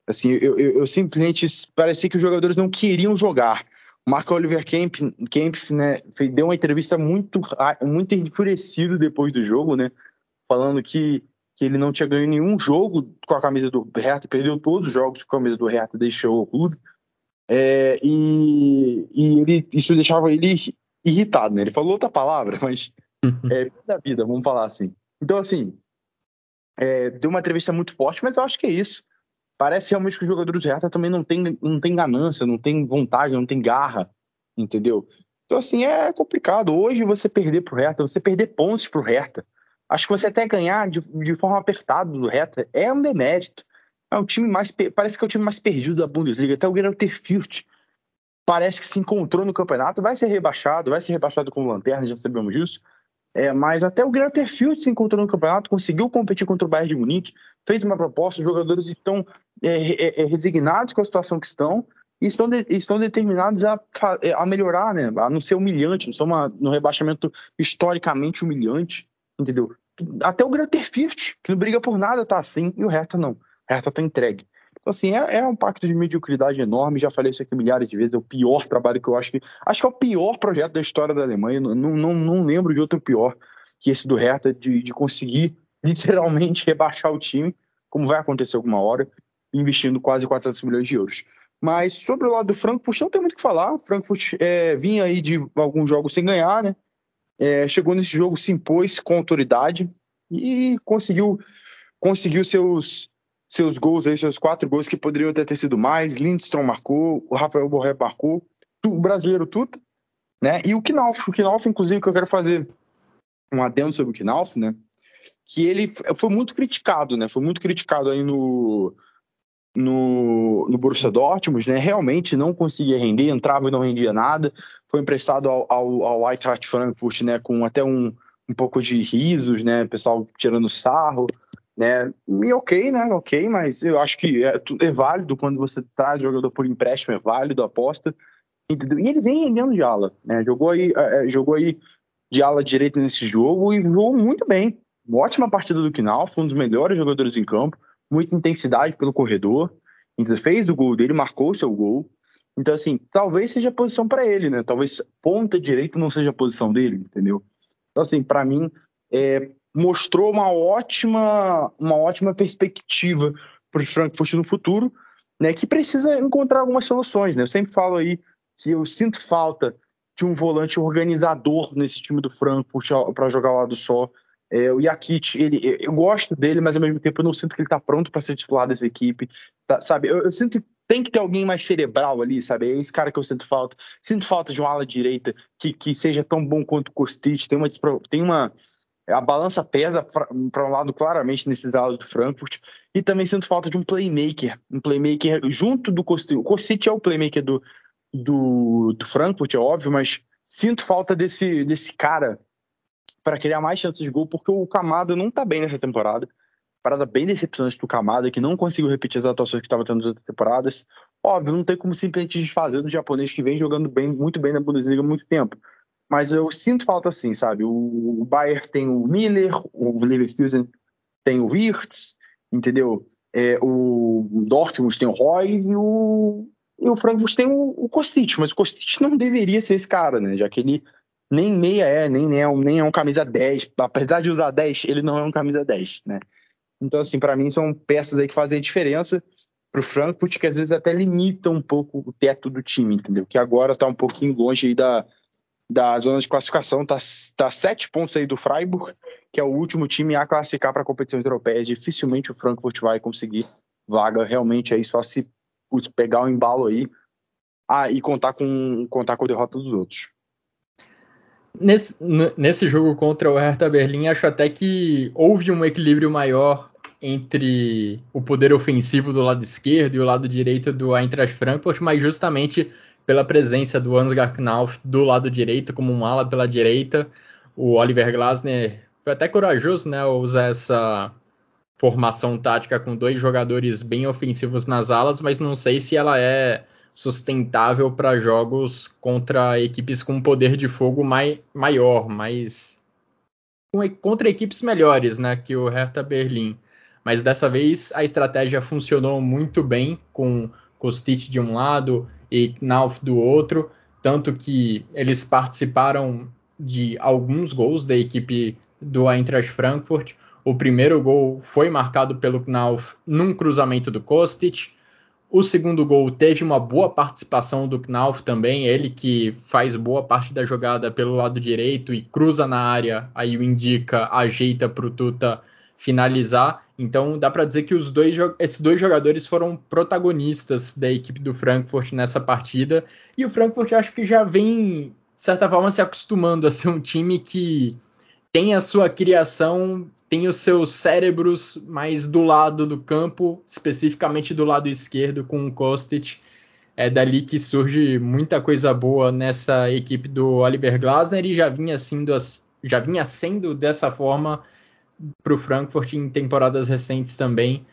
Assim, eu, eu, eu simplesmente parecia que os jogadores não queriam jogar. O Marco Oliver Kemp, Kemp né, deu uma entrevista muito, muito enfurecido depois do jogo, né? Falando que que ele não tinha ganho nenhum jogo com a camisa do Hertha, perdeu todos os jogos com a camisa do Hertha, deixou o clube. É, e, e ele, isso deixava ele irritado, né? Ele falou outra palavra, mas é da vida, vamos falar assim. Então, assim, é, deu uma entrevista muito forte, mas eu acho que é isso. Parece realmente que os jogadores do Hertha também não tem, não tem ganância, não tem vontade, não tem garra, entendeu? Então, assim, é complicado. Hoje você perder pro Hertha, você perder pontos pro Hertha, Acho que você até ganhar de, de forma apertada do Reta é um demérito. É um time mais. Parece que é o time mais perdido da Bundesliga. Até o Greuther Fürth parece que se encontrou no campeonato. Vai ser rebaixado, vai ser rebaixado como lanterna, já sabemos disso. É, mas até o Greuther Fürth se encontrou no campeonato, conseguiu competir contra o Bayern de Munique, fez uma proposta, os jogadores estão é, é, é resignados com a situação que estão e estão, de, estão determinados a, a melhorar, né? a não ser humilhante, não ser uma, no rebaixamento historicamente humilhante entendeu? Até o Greuther Fürth, que não briga por nada, tá assim, e o Hertha não. O Hertha tá entregue. Então, assim, é, é, um pacto de mediocridade enorme, já falei isso aqui milhares de vezes, é o pior trabalho que eu acho que. Acho que é o pior projeto da história da Alemanha. Não, não, não lembro de outro pior que esse do Hertha, de, de conseguir literalmente rebaixar o time, como vai acontecer alguma hora, investindo quase 400 milhões de euros. Mas sobre o lado do Frankfurt, não tem muito o que falar. O Frankfurt é, vinha aí de alguns jogos sem ganhar, né? é, chegou nesse jogo, se impôs com autoridade e conseguiu conseguiu seus seus gols aí, seus quatro gols que poderiam ter, sido mais. Lindstrom marcou, o Rafael Borré marcou, o brasileiro Tuta, né? E o Knauf, o Knauf, inclusive, que eu quero fazer um adendo sobre o Knauf, né? Que ele foi muito criticado, né? Foi muito criticado aí no, no, no Borussia Dortmund, né? Realmente não conseguia render, entrava e não rendia nada. Foi emprestado ao, ao, ao Eintracht Frankfurt, né? Com até um, um pouco de risos, né? Pessoal tirando sarro, né? E ok, né? Ok, mas eu acho que é, é válido quando você traz jogador por empréstimo, é válido, aposta. Entendeu? E ele vem rendendo de ala, né? Jogou aí, é, é jogou aí de ala direita nesse jogo e jogou muito bem. Uma ótima partida do Knauf, um dos melhores jogadores em campo muita intensidade pelo corredor, fez o gol dele, marcou o seu gol, Então, assim, talvez seja a posição para ele, né? Talvez ponta direita não seja a posição dele, entendeu? Então, assim, para mim, é, mostrou uma ótima, uma ótima perspectiva para o Frankfurt no futuro, né? Que precisa encontrar algumas soluções, né? Eu sempre falo aí que eu sinto falta de um volante organizador nesse time do Frankfurt para jogar lado só. É, o Yakit, ele, eu gosto dele, mas ao mesmo tempo eu não sinto que ele está pronto para ser titular dessa equipe, tá, sabe? Eu, eu, sinto que tem que ter alguém mais cerebral ali, sabe? É esse cara que eu sinto falta. Sinto falta de uma ala direita que, que seja tão bom quanto o Kostic. Tem uma, tem uma a balança pesa para um lado claramente nesses lados do Frankfurt e também sinto falta de um playmaker, um playmaker junto do Kostic. O Kostic é o playmaker do, do, do Frankfurt, é óbvio, mas sinto falta desse, desse cara para criar mais chances de gol, porque o Camada não tá bem nessa temporada. Parada bem decepcionante do Camada, que não conseguiu repetir as atuações que estava tendo nas outras temporadas. Óbvio, não tem como simplesmente desfazer do japonês que vem jogando bem, muito bem na Bundesliga há muito tempo. Mas eu sinto falta assim, sabe? O, o Bayern tem o Miller, o Leverkusen tem o Wirtz, entendeu? É, o Dortmund tem o Royce e o, e o Frankfurt tem o, o Kostic, mas o Kostic não deveria ser esse cara, né? Já que ele nem meia é, nem, nem, é, um, nem é um camisa 10. Apesar de usar 10, ele não é um camisa 10, né? Então, assim, para mim são peças aí que fazem a diferença pro Frankfurt, que às vezes até limita um pouco o teto do time, entendeu? Que agora tá um pouquinho longe aí da, da zona de classificação, tá, tá sete pontos aí do Freiburg, que é o último time a classificar para competições europeias. Dificilmente o Frankfurt vai conseguir vaga realmente aí só se pegar o embalo aí ah, e contar com, contar com a derrota dos outros. Nesse, nesse jogo contra o Hertha Berlim, acho até que houve um equilíbrio maior entre o poder ofensivo do lado esquerdo e o lado direito do Eintracht Frankfurt, mas justamente pela presença do Ansgar Knauf do lado direito, como um ala pela direita. O Oliver Glasner foi até corajoso, né, usar essa formação tática com dois jogadores bem ofensivos nas alas, mas não sei se ela é sustentável para jogos contra equipes com poder de fogo mai, maior, mais contra equipes melhores, né, que o Hertha Berlim. Mas dessa vez a estratégia funcionou muito bem com Kostic de um lado e Knauf do outro, tanto que eles participaram de alguns gols da equipe do Eintracht Frankfurt. O primeiro gol foi marcado pelo Knauf num cruzamento do Kostic. O segundo gol teve uma boa participação do Knauf também, ele que faz boa parte da jogada pelo lado direito e cruza na área, aí o indica, ajeita para o Tuta finalizar. Então dá para dizer que os dois, esses dois jogadores foram protagonistas da equipe do Frankfurt nessa partida. E o Frankfurt acho que já vem, de certa forma, se acostumando a ser um time que tem a sua criação tem os seus cérebros mais do lado do campo, especificamente do lado esquerdo com o Kostic. É dali que surge muita coisa boa nessa equipe do Oliver Glasner e já vinha sendo, já vinha sendo dessa forma para o Frankfurt em temporadas recentes também.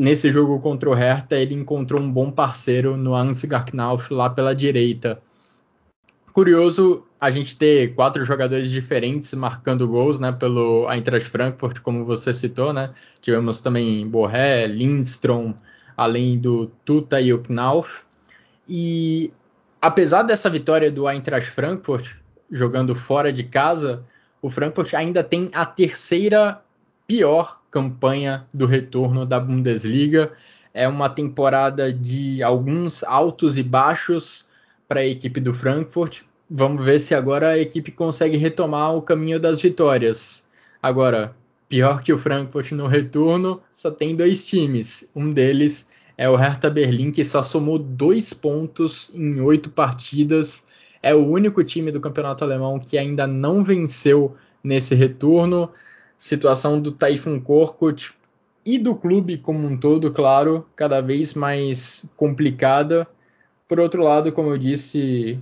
Nesse jogo contra o Hertha, ele encontrou um bom parceiro no Ansgar Knauf lá pela direita curioso a gente ter quatro jogadores diferentes marcando gols, né, pelo Eintracht Frankfurt, como você citou, né? Tivemos também Borré, Lindstrom, além do Tuta e o Knauf. E apesar dessa vitória do Eintracht Frankfurt jogando fora de casa, o Frankfurt ainda tem a terceira pior campanha do retorno da Bundesliga. É uma temporada de alguns altos e baixos para a equipe do Frankfurt. Vamos ver se agora a equipe consegue retomar o caminho das vitórias. Agora, pior que o Frankfurt no retorno, só tem dois times. Um deles é o Hertha Berlim, que só somou dois pontos em oito partidas. É o único time do campeonato alemão que ainda não venceu nesse retorno. Situação do Taifun Korkut e do clube como um todo, claro, cada vez mais complicada. Por outro lado, como eu disse,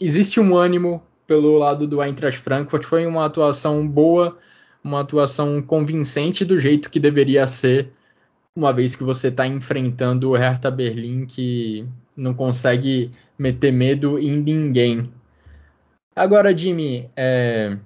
existe um ânimo pelo lado do Eintracht Frankfurt. Foi uma atuação boa, uma atuação convincente do jeito que deveria ser, uma vez que você está enfrentando o Hertha Berlim, que não consegue meter medo em ninguém. Agora, Jimmy, é,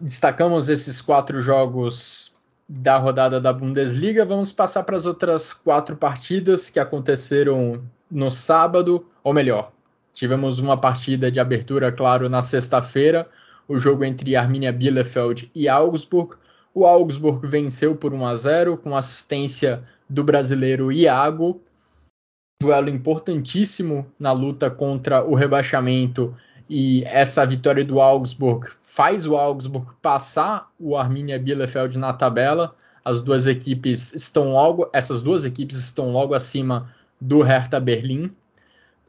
destacamos esses quatro jogos da rodada da Bundesliga. Vamos passar para as outras quatro partidas que aconteceram no sábado, ou melhor, tivemos uma partida de abertura, claro, na sexta-feira, o jogo entre Arminia Bielefeld e Augsburg. O Augsburg venceu por 1 a 0 com assistência do brasileiro Iago. Duelo importantíssimo na luta contra o rebaixamento e essa vitória do Augsburg faz o Augsburg passar o Arminia Bielefeld na tabela. As duas equipes estão logo, essas duas equipes estão logo acima do Hertha Berlim.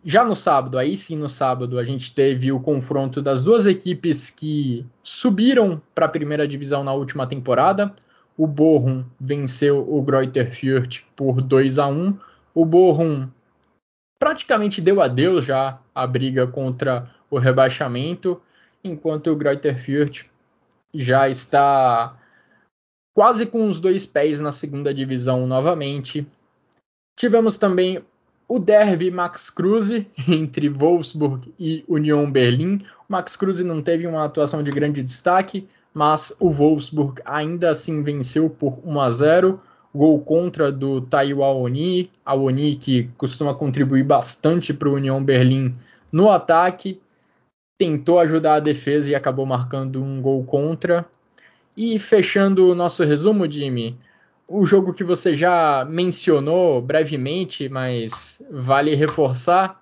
Já no sábado, aí sim no sábado, a gente teve o confronto das duas equipes que subiram para a primeira divisão na última temporada. O Bochum venceu o Greuther Fürth por 2 a 1. O Bochum praticamente deu adeus já a briga contra o rebaixamento, enquanto o Greuther Fürth já está quase com os dois pés na segunda divisão novamente. Tivemos também o derby Max Kruse entre Wolfsburg e Union Berlim. O Max Kruse não teve uma atuação de grande destaque, mas o Wolfsburg ainda assim venceu por 1 a 0. Gol contra do Taiwo Aoni, Aoni que costuma contribuir bastante para o Union Berlim no ataque, tentou ajudar a defesa e acabou marcando um gol contra. E fechando o nosso resumo, Jimmy, o jogo que você já mencionou brevemente, mas vale reforçar,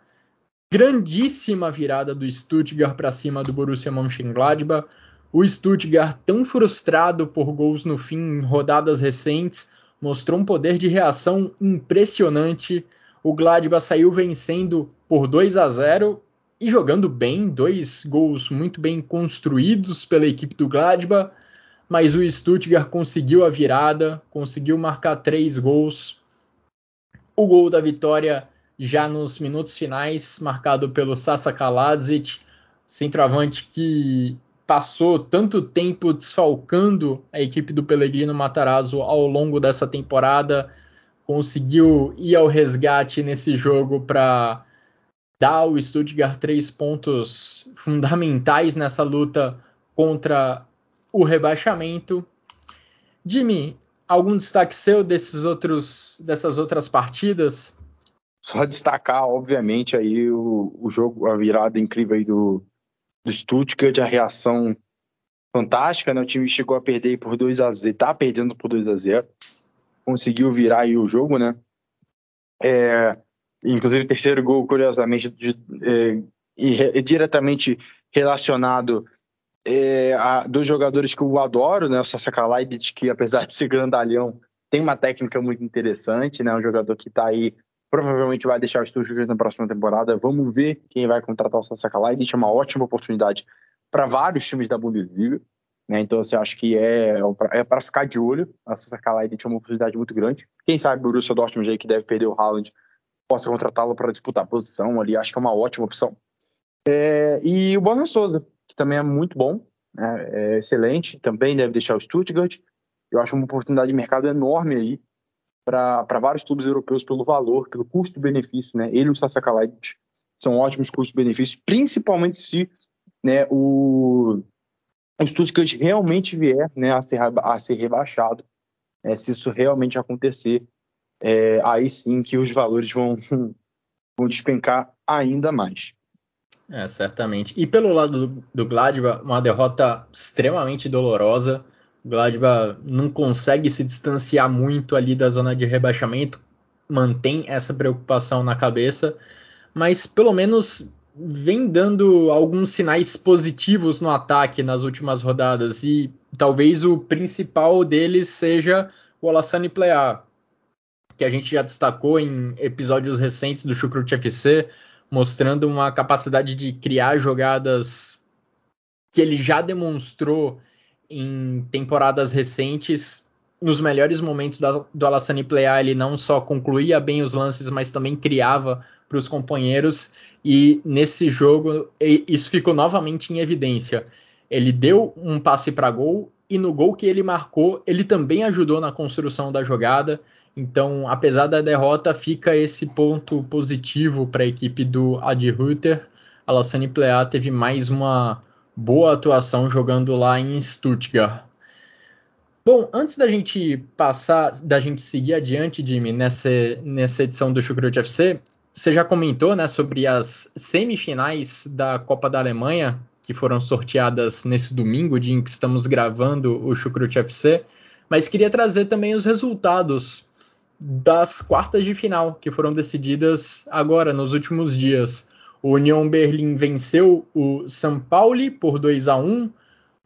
grandíssima virada do Stuttgart para cima do Borussia Mönchengladbach. O Stuttgart, tão frustrado por gols no fim em rodadas recentes, mostrou um poder de reação impressionante. O Gladbach saiu vencendo por 2 a 0 e jogando bem, dois gols muito bem construídos pela equipe do Gladbach mas o Stuttgart conseguiu a virada, conseguiu marcar três gols. O gol da vitória já nos minutos finais, marcado pelo Sasa Kaladzic, centroavante que passou tanto tempo desfalcando a equipe do Pellegrino Matarazzo ao longo dessa temporada, conseguiu ir ao resgate nesse jogo para dar ao Stuttgart três pontos fundamentais nessa luta contra o rebaixamento. Jimmy, algum destaque seu desses outros, dessas outras partidas? Só destacar, obviamente, aí o, o jogo, a virada incrível aí do, do Stuttgart, a reação fantástica, né? O time chegou a perder por 2 a 0 tá perdendo por 2 a 0 conseguiu virar aí o jogo, né? É, inclusive, o terceiro gol, curiosamente, de, é, diretamente relacionado é, a, dos jogadores que eu adoro, né? O Sasa Kalaidic, que apesar de ser grandalhão, tem uma técnica muito interessante, né? Um jogador que está aí, provavelmente vai deixar o Stuttgart na próxima temporada. Vamos ver quem vai contratar o Sasa Kalaidic. É uma ótima oportunidade para vários times da Bundesliga. Né? Então, você acha que é, é para ficar de olho. A Sasa Kalaidic é uma oportunidade muito grande. Quem sabe o Borussia Dortmund aí, que deve perder o Haaland, possa contratá-lo para disputar a posição ali. Acho que é uma ótima opção. É, e o Bonas Souza, que também é muito bom, né, é excelente, também deve deixar o Stuttgart. Eu acho uma oportunidade de mercado enorme aí para vários clubes europeus pelo valor, pelo custo-benefício. Né? Ele e o Sasakalaic são ótimos custos-benefícios, principalmente se né, o, o Stuttgart realmente vier né, a, ser, a ser rebaixado. Né, se isso realmente acontecer, é, aí sim que os valores vão, vão despencar ainda mais. É, certamente. E pelo lado do, do Gladbach, uma derrota extremamente dolorosa. O Gladbach não consegue se distanciar muito ali da zona de rebaixamento, mantém essa preocupação na cabeça, mas pelo menos vem dando alguns sinais positivos no ataque nas últimas rodadas e talvez o principal deles seja o Alassane Plea, que a gente já destacou em episódios recentes do Chucrute FC, mostrando uma capacidade de criar jogadas que ele já demonstrou em temporadas recentes. Nos melhores momentos do, do Alassane Plea, ele não só concluía bem os lances, mas também criava para os companheiros. E nesse jogo, isso ficou novamente em evidência. Ele deu um passe para gol e no gol que ele marcou, ele também ajudou na construção da jogada. Então, apesar da derrota, fica esse ponto positivo para a equipe do Adi Rütter. Alassane Plea teve mais uma boa atuação jogando lá em Stuttgart. Bom, antes da gente passar, da gente seguir adiante, Jimmy, nessa, nessa edição do Chucrute FC, você já comentou né, sobre as semifinais da Copa da Alemanha, que foram sorteadas nesse domingo, dia em que estamos gravando o Chucrute FC, mas queria trazer também os resultados das quartas de final, que foram decididas agora, nos últimos dias. O Union Berlim venceu o São Paulo por 2 a 1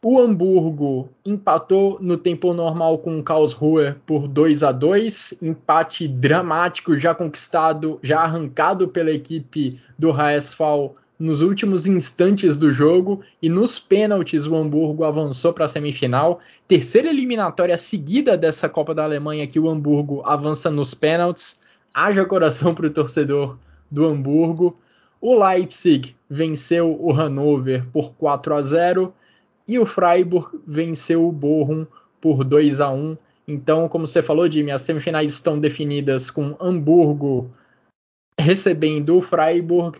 o Hamburgo empatou no tempo normal com o Karlsruhe por 2 a 2, empate dramático já conquistado, já arrancado pela equipe do HSV nos últimos instantes do jogo e nos pênaltis o Hamburgo avançou para a semifinal. Terceira eliminatória seguida dessa Copa da Alemanha que o Hamburgo avança nos pênaltis. Haja coração para o torcedor do Hamburgo. O Leipzig venceu o Hannover por 4 a 0 e o Freiburg venceu o Bochum por 2 a 1. Então, como você falou, Jimmy, as semifinais estão definidas com Hamburgo recebendo o Freiburg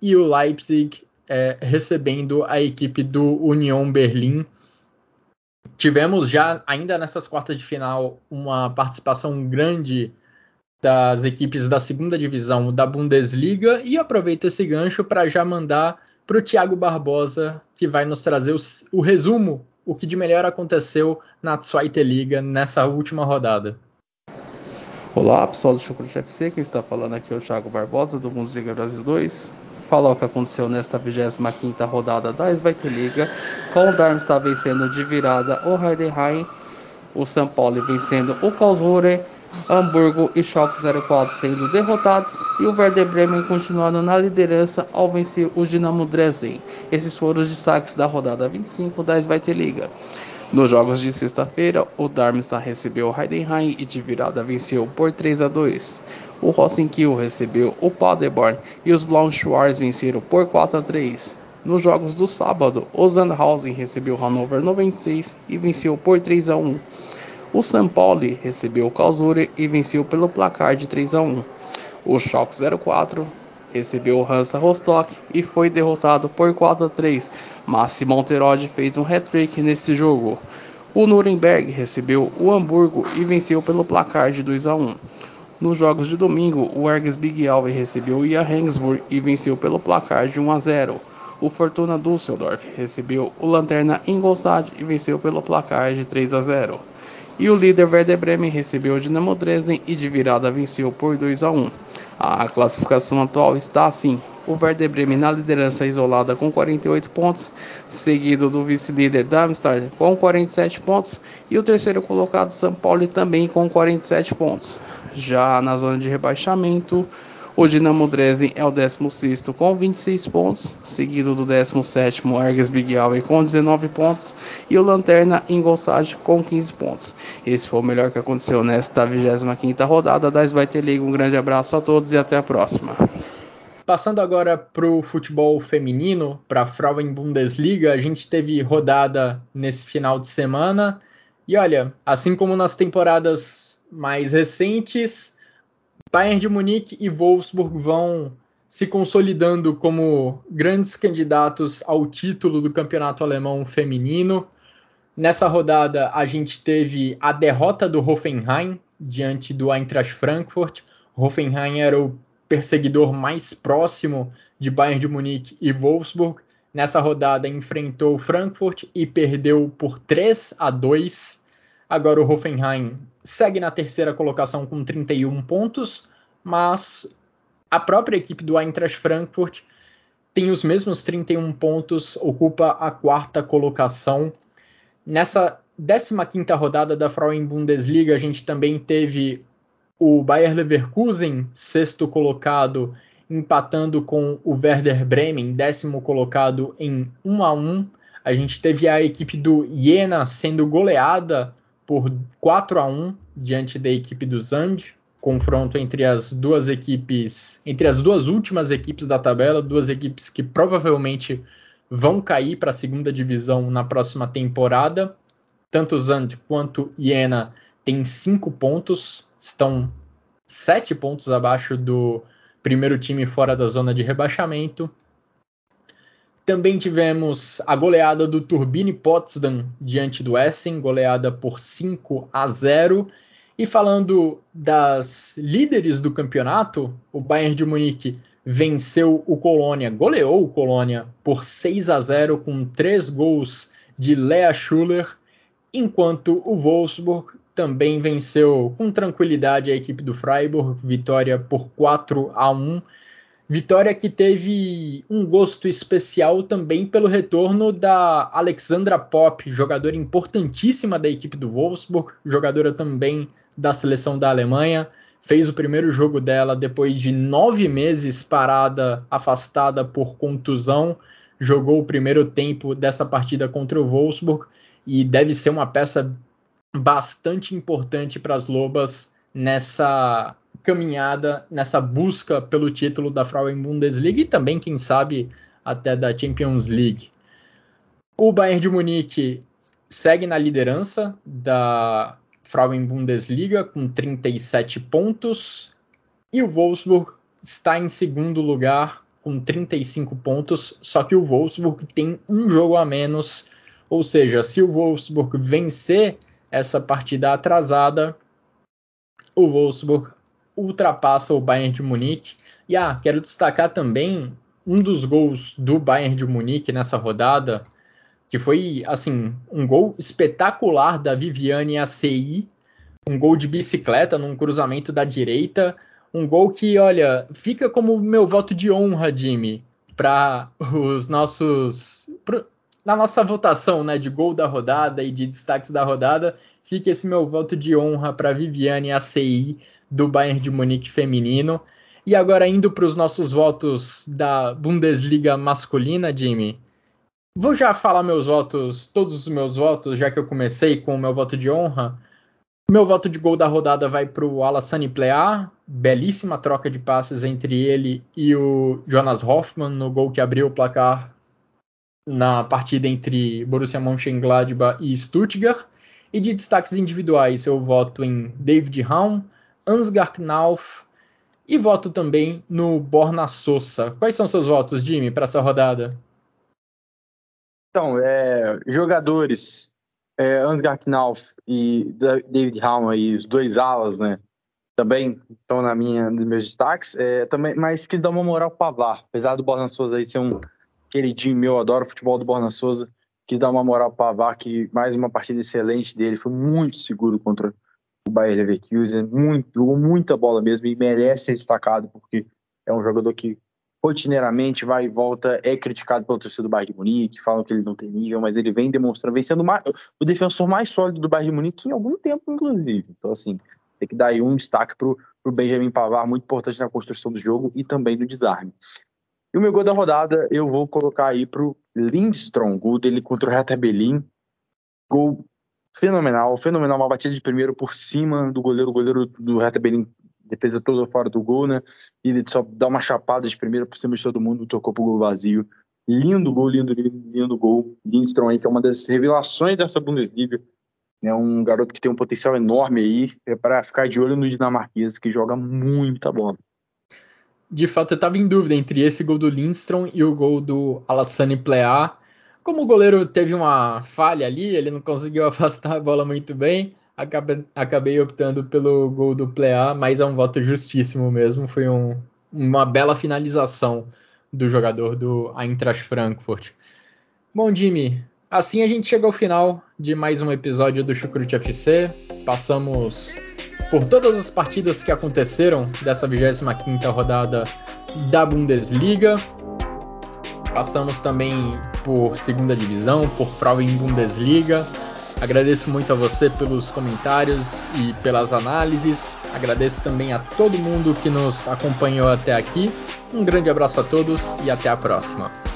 e o Leipzig é, recebendo a equipe do Union Berlim. Tivemos já, ainda nessas quartas de final, uma participação grande das equipes da segunda divisão da Bundesliga e aproveito esse gancho para já mandar para o Thiago Barbosa, que vai nos trazer o, o, resumo, o que de melhor aconteceu na Zweite Liga nessa última rodada. Olá, pessoal do Chocolate FC, quem está falando aqui é o Thiago Barbosa, do Bundesliga Brasil 2. Falar o que aconteceu nesta 25ª rodada da Zweite Liga, com o Darmstadt vencendo de virada o Heidenheim, o São Paulo vencendo o Karlsruhe, Hamburgo e Schalke 04 sendo derrotados e o Werder Bremen continuando na liderança ao vencer o Dinamo Dresden. Esses foram os destaques da rodada 25 da Zweite Liga. Nos jogos de sexta-feira, o Darmstadt recebeu o Heidenheim e de virada venceu por 3 a 2. O Rosenkiel recebeu o Paderborn e os Braunschweig venceram por 4 a 3. Nos jogos do sábado, o Sandhausen recebeu o Hannover 96 e venceu por 3 a 1. O São Paulo recebeu o Karlsruhe e venceu pelo placar de 3 a 1. O Schalke 04 recebeu o Hansa Rostock e foi derrotado por 4 a 3, mas Simon fez um hat-trick nesse jogo. O Nuremberg recebeu o Hamburgo e venceu pelo placar de 2 a 1. Nos jogos de domingo, o Erges Big Alve recebeu o Johannesburg e venceu pelo placar de 1 a 0. O Fortuna Düsseldorf recebeu o Lanterna Ingolstadt e venceu pelo placar de 3 a 0. E o líder Werder Bremen recebeu o Dinamo Dresden e de virada venceu por 2 a 1. A classificação atual está assim: o Werder Bremen na liderança isolada com 48 pontos, seguido do vice-líder Darmstadt com 47 pontos e o terceiro colocado São Paulo também com 47 pontos. Já na zona de rebaixamento, o Dinamo Dresden é o 16 com 26 pontos, seguido do 17 Erges Big Alve com 19 pontos e o Lanterna Ingolstadt com 15 pontos. Esse foi o melhor que aconteceu nesta 25ª rodada da Svite. Um grande abraço a todos e até a próxima. Passando agora para o futebol feminino, para a Frauen Bundesliga, a gente teve rodada nesse final de semana. E olha, assim como nas temporadas mais recentes, Bayern de Munique e Wolfsburg vão se consolidando como grandes candidatos ao título do campeonato alemão feminino. Nessa rodada, a gente teve a derrota do Hoffenheim diante do Eintracht Frankfurt. Hoffenheim era o perseguidor mais próximo de Bayern de Munique e Wolfsburg. Nessa rodada, enfrentou o Frankfurt e perdeu por 3 a 2. Agora o Hoffenheim segue na terceira colocação com 31 pontos, mas a própria equipe do Eintracht Frankfurt tem os mesmos 31 pontos, ocupa a quarta colocação. Nessa 15ª rodada da Frauen Bundesliga, a gente também teve o Bayer Leverkusen, sexto colocado, empatando com o Werder Bremen, décimo colocado em 1 a 1. A gente teve a equipe do Jena sendo goleada por 4 a 1 diante da equipe do Zand, confronto entre as duas equipes, entre as duas últimas equipes da tabela, duas equipes que provavelmente vão cair para a segunda divisão na próxima temporada. Tanto Zand quanto Jena têm cinco pontos, estão sete pontos abaixo do primeiro time fora da zona de rebaixamento. Também tivemos a goleada do Turbine Potsdam diante do Essen, goleada por 5 a 0. E falando das líderes do campeonato, o Bayern de Munique venceu o Colônia, goleou o Colônia por 6 a 0 com três gols de Lea Schuller, enquanto o Wolfsburg também venceu com tranquilidade a equipe do Freiburg, vitória por 4 a 1. Vitória que teve um gosto especial também pelo retorno da Alexandra Pop, jogadora importantíssima da equipe do Wolfsburg, jogadora também da seleção da Alemanha fez o primeiro jogo dela depois de nove meses parada, afastada por contusão. Jogou o primeiro tempo dessa partida contra o Wolfsburg e deve ser uma peça bastante importante para as Lobas nessa caminhada, nessa busca pelo título da Frauen Bundesliga e também, quem sabe, até da Champions League. O Bayern de Munique segue na liderança da Frauen Bundesliga com 37 pontos e o Wolfsburg está em segundo lugar com 35 pontos, só que o Wolfsburg tem um jogo a menos, ou seja, se o Wolfsburg vencer essa partida atrasada, o Wolfsburg ultrapassa o Bayern de Munique. E ah, quero destacar também um dos gols do Bayern de Munique nessa rodada, que foi assim um gol espetacular da Viviane ACI, um gol de bicicleta num cruzamento da direita, um gol que, olha, fica como meu voto de honra, Jimmy, para os nossos na nossa votação, né, de gol da rodada e de destaques da rodada, fica esse meu voto de honra para Viviane ACI do Bayern de Munique feminino. E agora indo para os nossos votos da Bundesliga masculina, Jimmy. Vou já falar meus votos, todos os meus votos, já que eu comecei com o meu voto de honra. Meu voto de gol da rodada vai para o Alassane Plea. Belíssima troca de passes entre ele e o Jonas Hoffmann no gol que abriu o placar na partida entre Borussia Mönchengladbach e Stuttgart. E de destaques individuais, eu voto em David Raum, Ansgar Knauf e voto também no Borna Sosa. Quais são seus votos, Jimmy, para essa rodada? Então, é, jogadores, é, Ansgar Knauf e David Raum, aí, os dois alas, né? Também estão na minha, nos meus destaques. É, também, mas quis dar uma moral para Pavar, apesar do Borna Souza aí ser um queridinho meu, adoro o futebol do Borna Souza. Quis dar uma moral para Pavar, que mais uma partida excelente dele, foi muito seguro contra o Bayer Leverkusen, muito, jogou muita bola mesmo e merece ser destacado, porque é um jogador que rotineiramente vai e volta, é criticado pelo torcedor do Bayern de Munique, falam que ele não tem nível, mas ele vem demonstrando, vem sendo mais, o defensor mais sólido do Bayern de Munique em algum tempo, inclusive. Então, assim, tem que dar aí um destaque para o Benjamin Pavar, muito importante na construção do jogo e também no desarme. E o meu gol da rodada, eu vou colocar aí para o Lindstrom, gol dele contra o Hertha Berlin, gol fenomenal, fenomenal, uma batida de primeiro por cima do goleiro, o goleiro do Hertha Berlin defesa toda fora do gol, né? E ele só dá uma chapada de primeira por cima de todo mundo, tocou pro gol vazio. Lindo gol, lindo, lindo, lindo gol. Lindstrom aí, que é uma das revelações dessa Bundesliga. É um garoto que tem um potencial enorme aí. É para ficar de olho no dinamarquês, que joga muita bola. De fato, eu estava em dúvida entre esse gol do Lindstrom e o gol do Alassane Plea. Como o goleiro teve uma falha ali, ele não conseguiu afastar a bola muito bem acabei, acabei optando pelo gol do Plea, mas é um voto justíssimo mesmo. Foi um, uma bela finalização do jogador do Eintracht Frankfurt. Bom, Jimmy, assim a gente chega ao final de mais um episódio do Chucrute FC. Passamos por todas as partidas que aconteceram dessa 25ª rodada da Bundesliga. Passamos também por segunda divisão, por Frauen Bundesliga. Agradeço muito a você pelos comentários e pelas análises. Agradeço também a todo mundo que nos acompanhou até aqui. Um grande abraço a todos e até a próxima.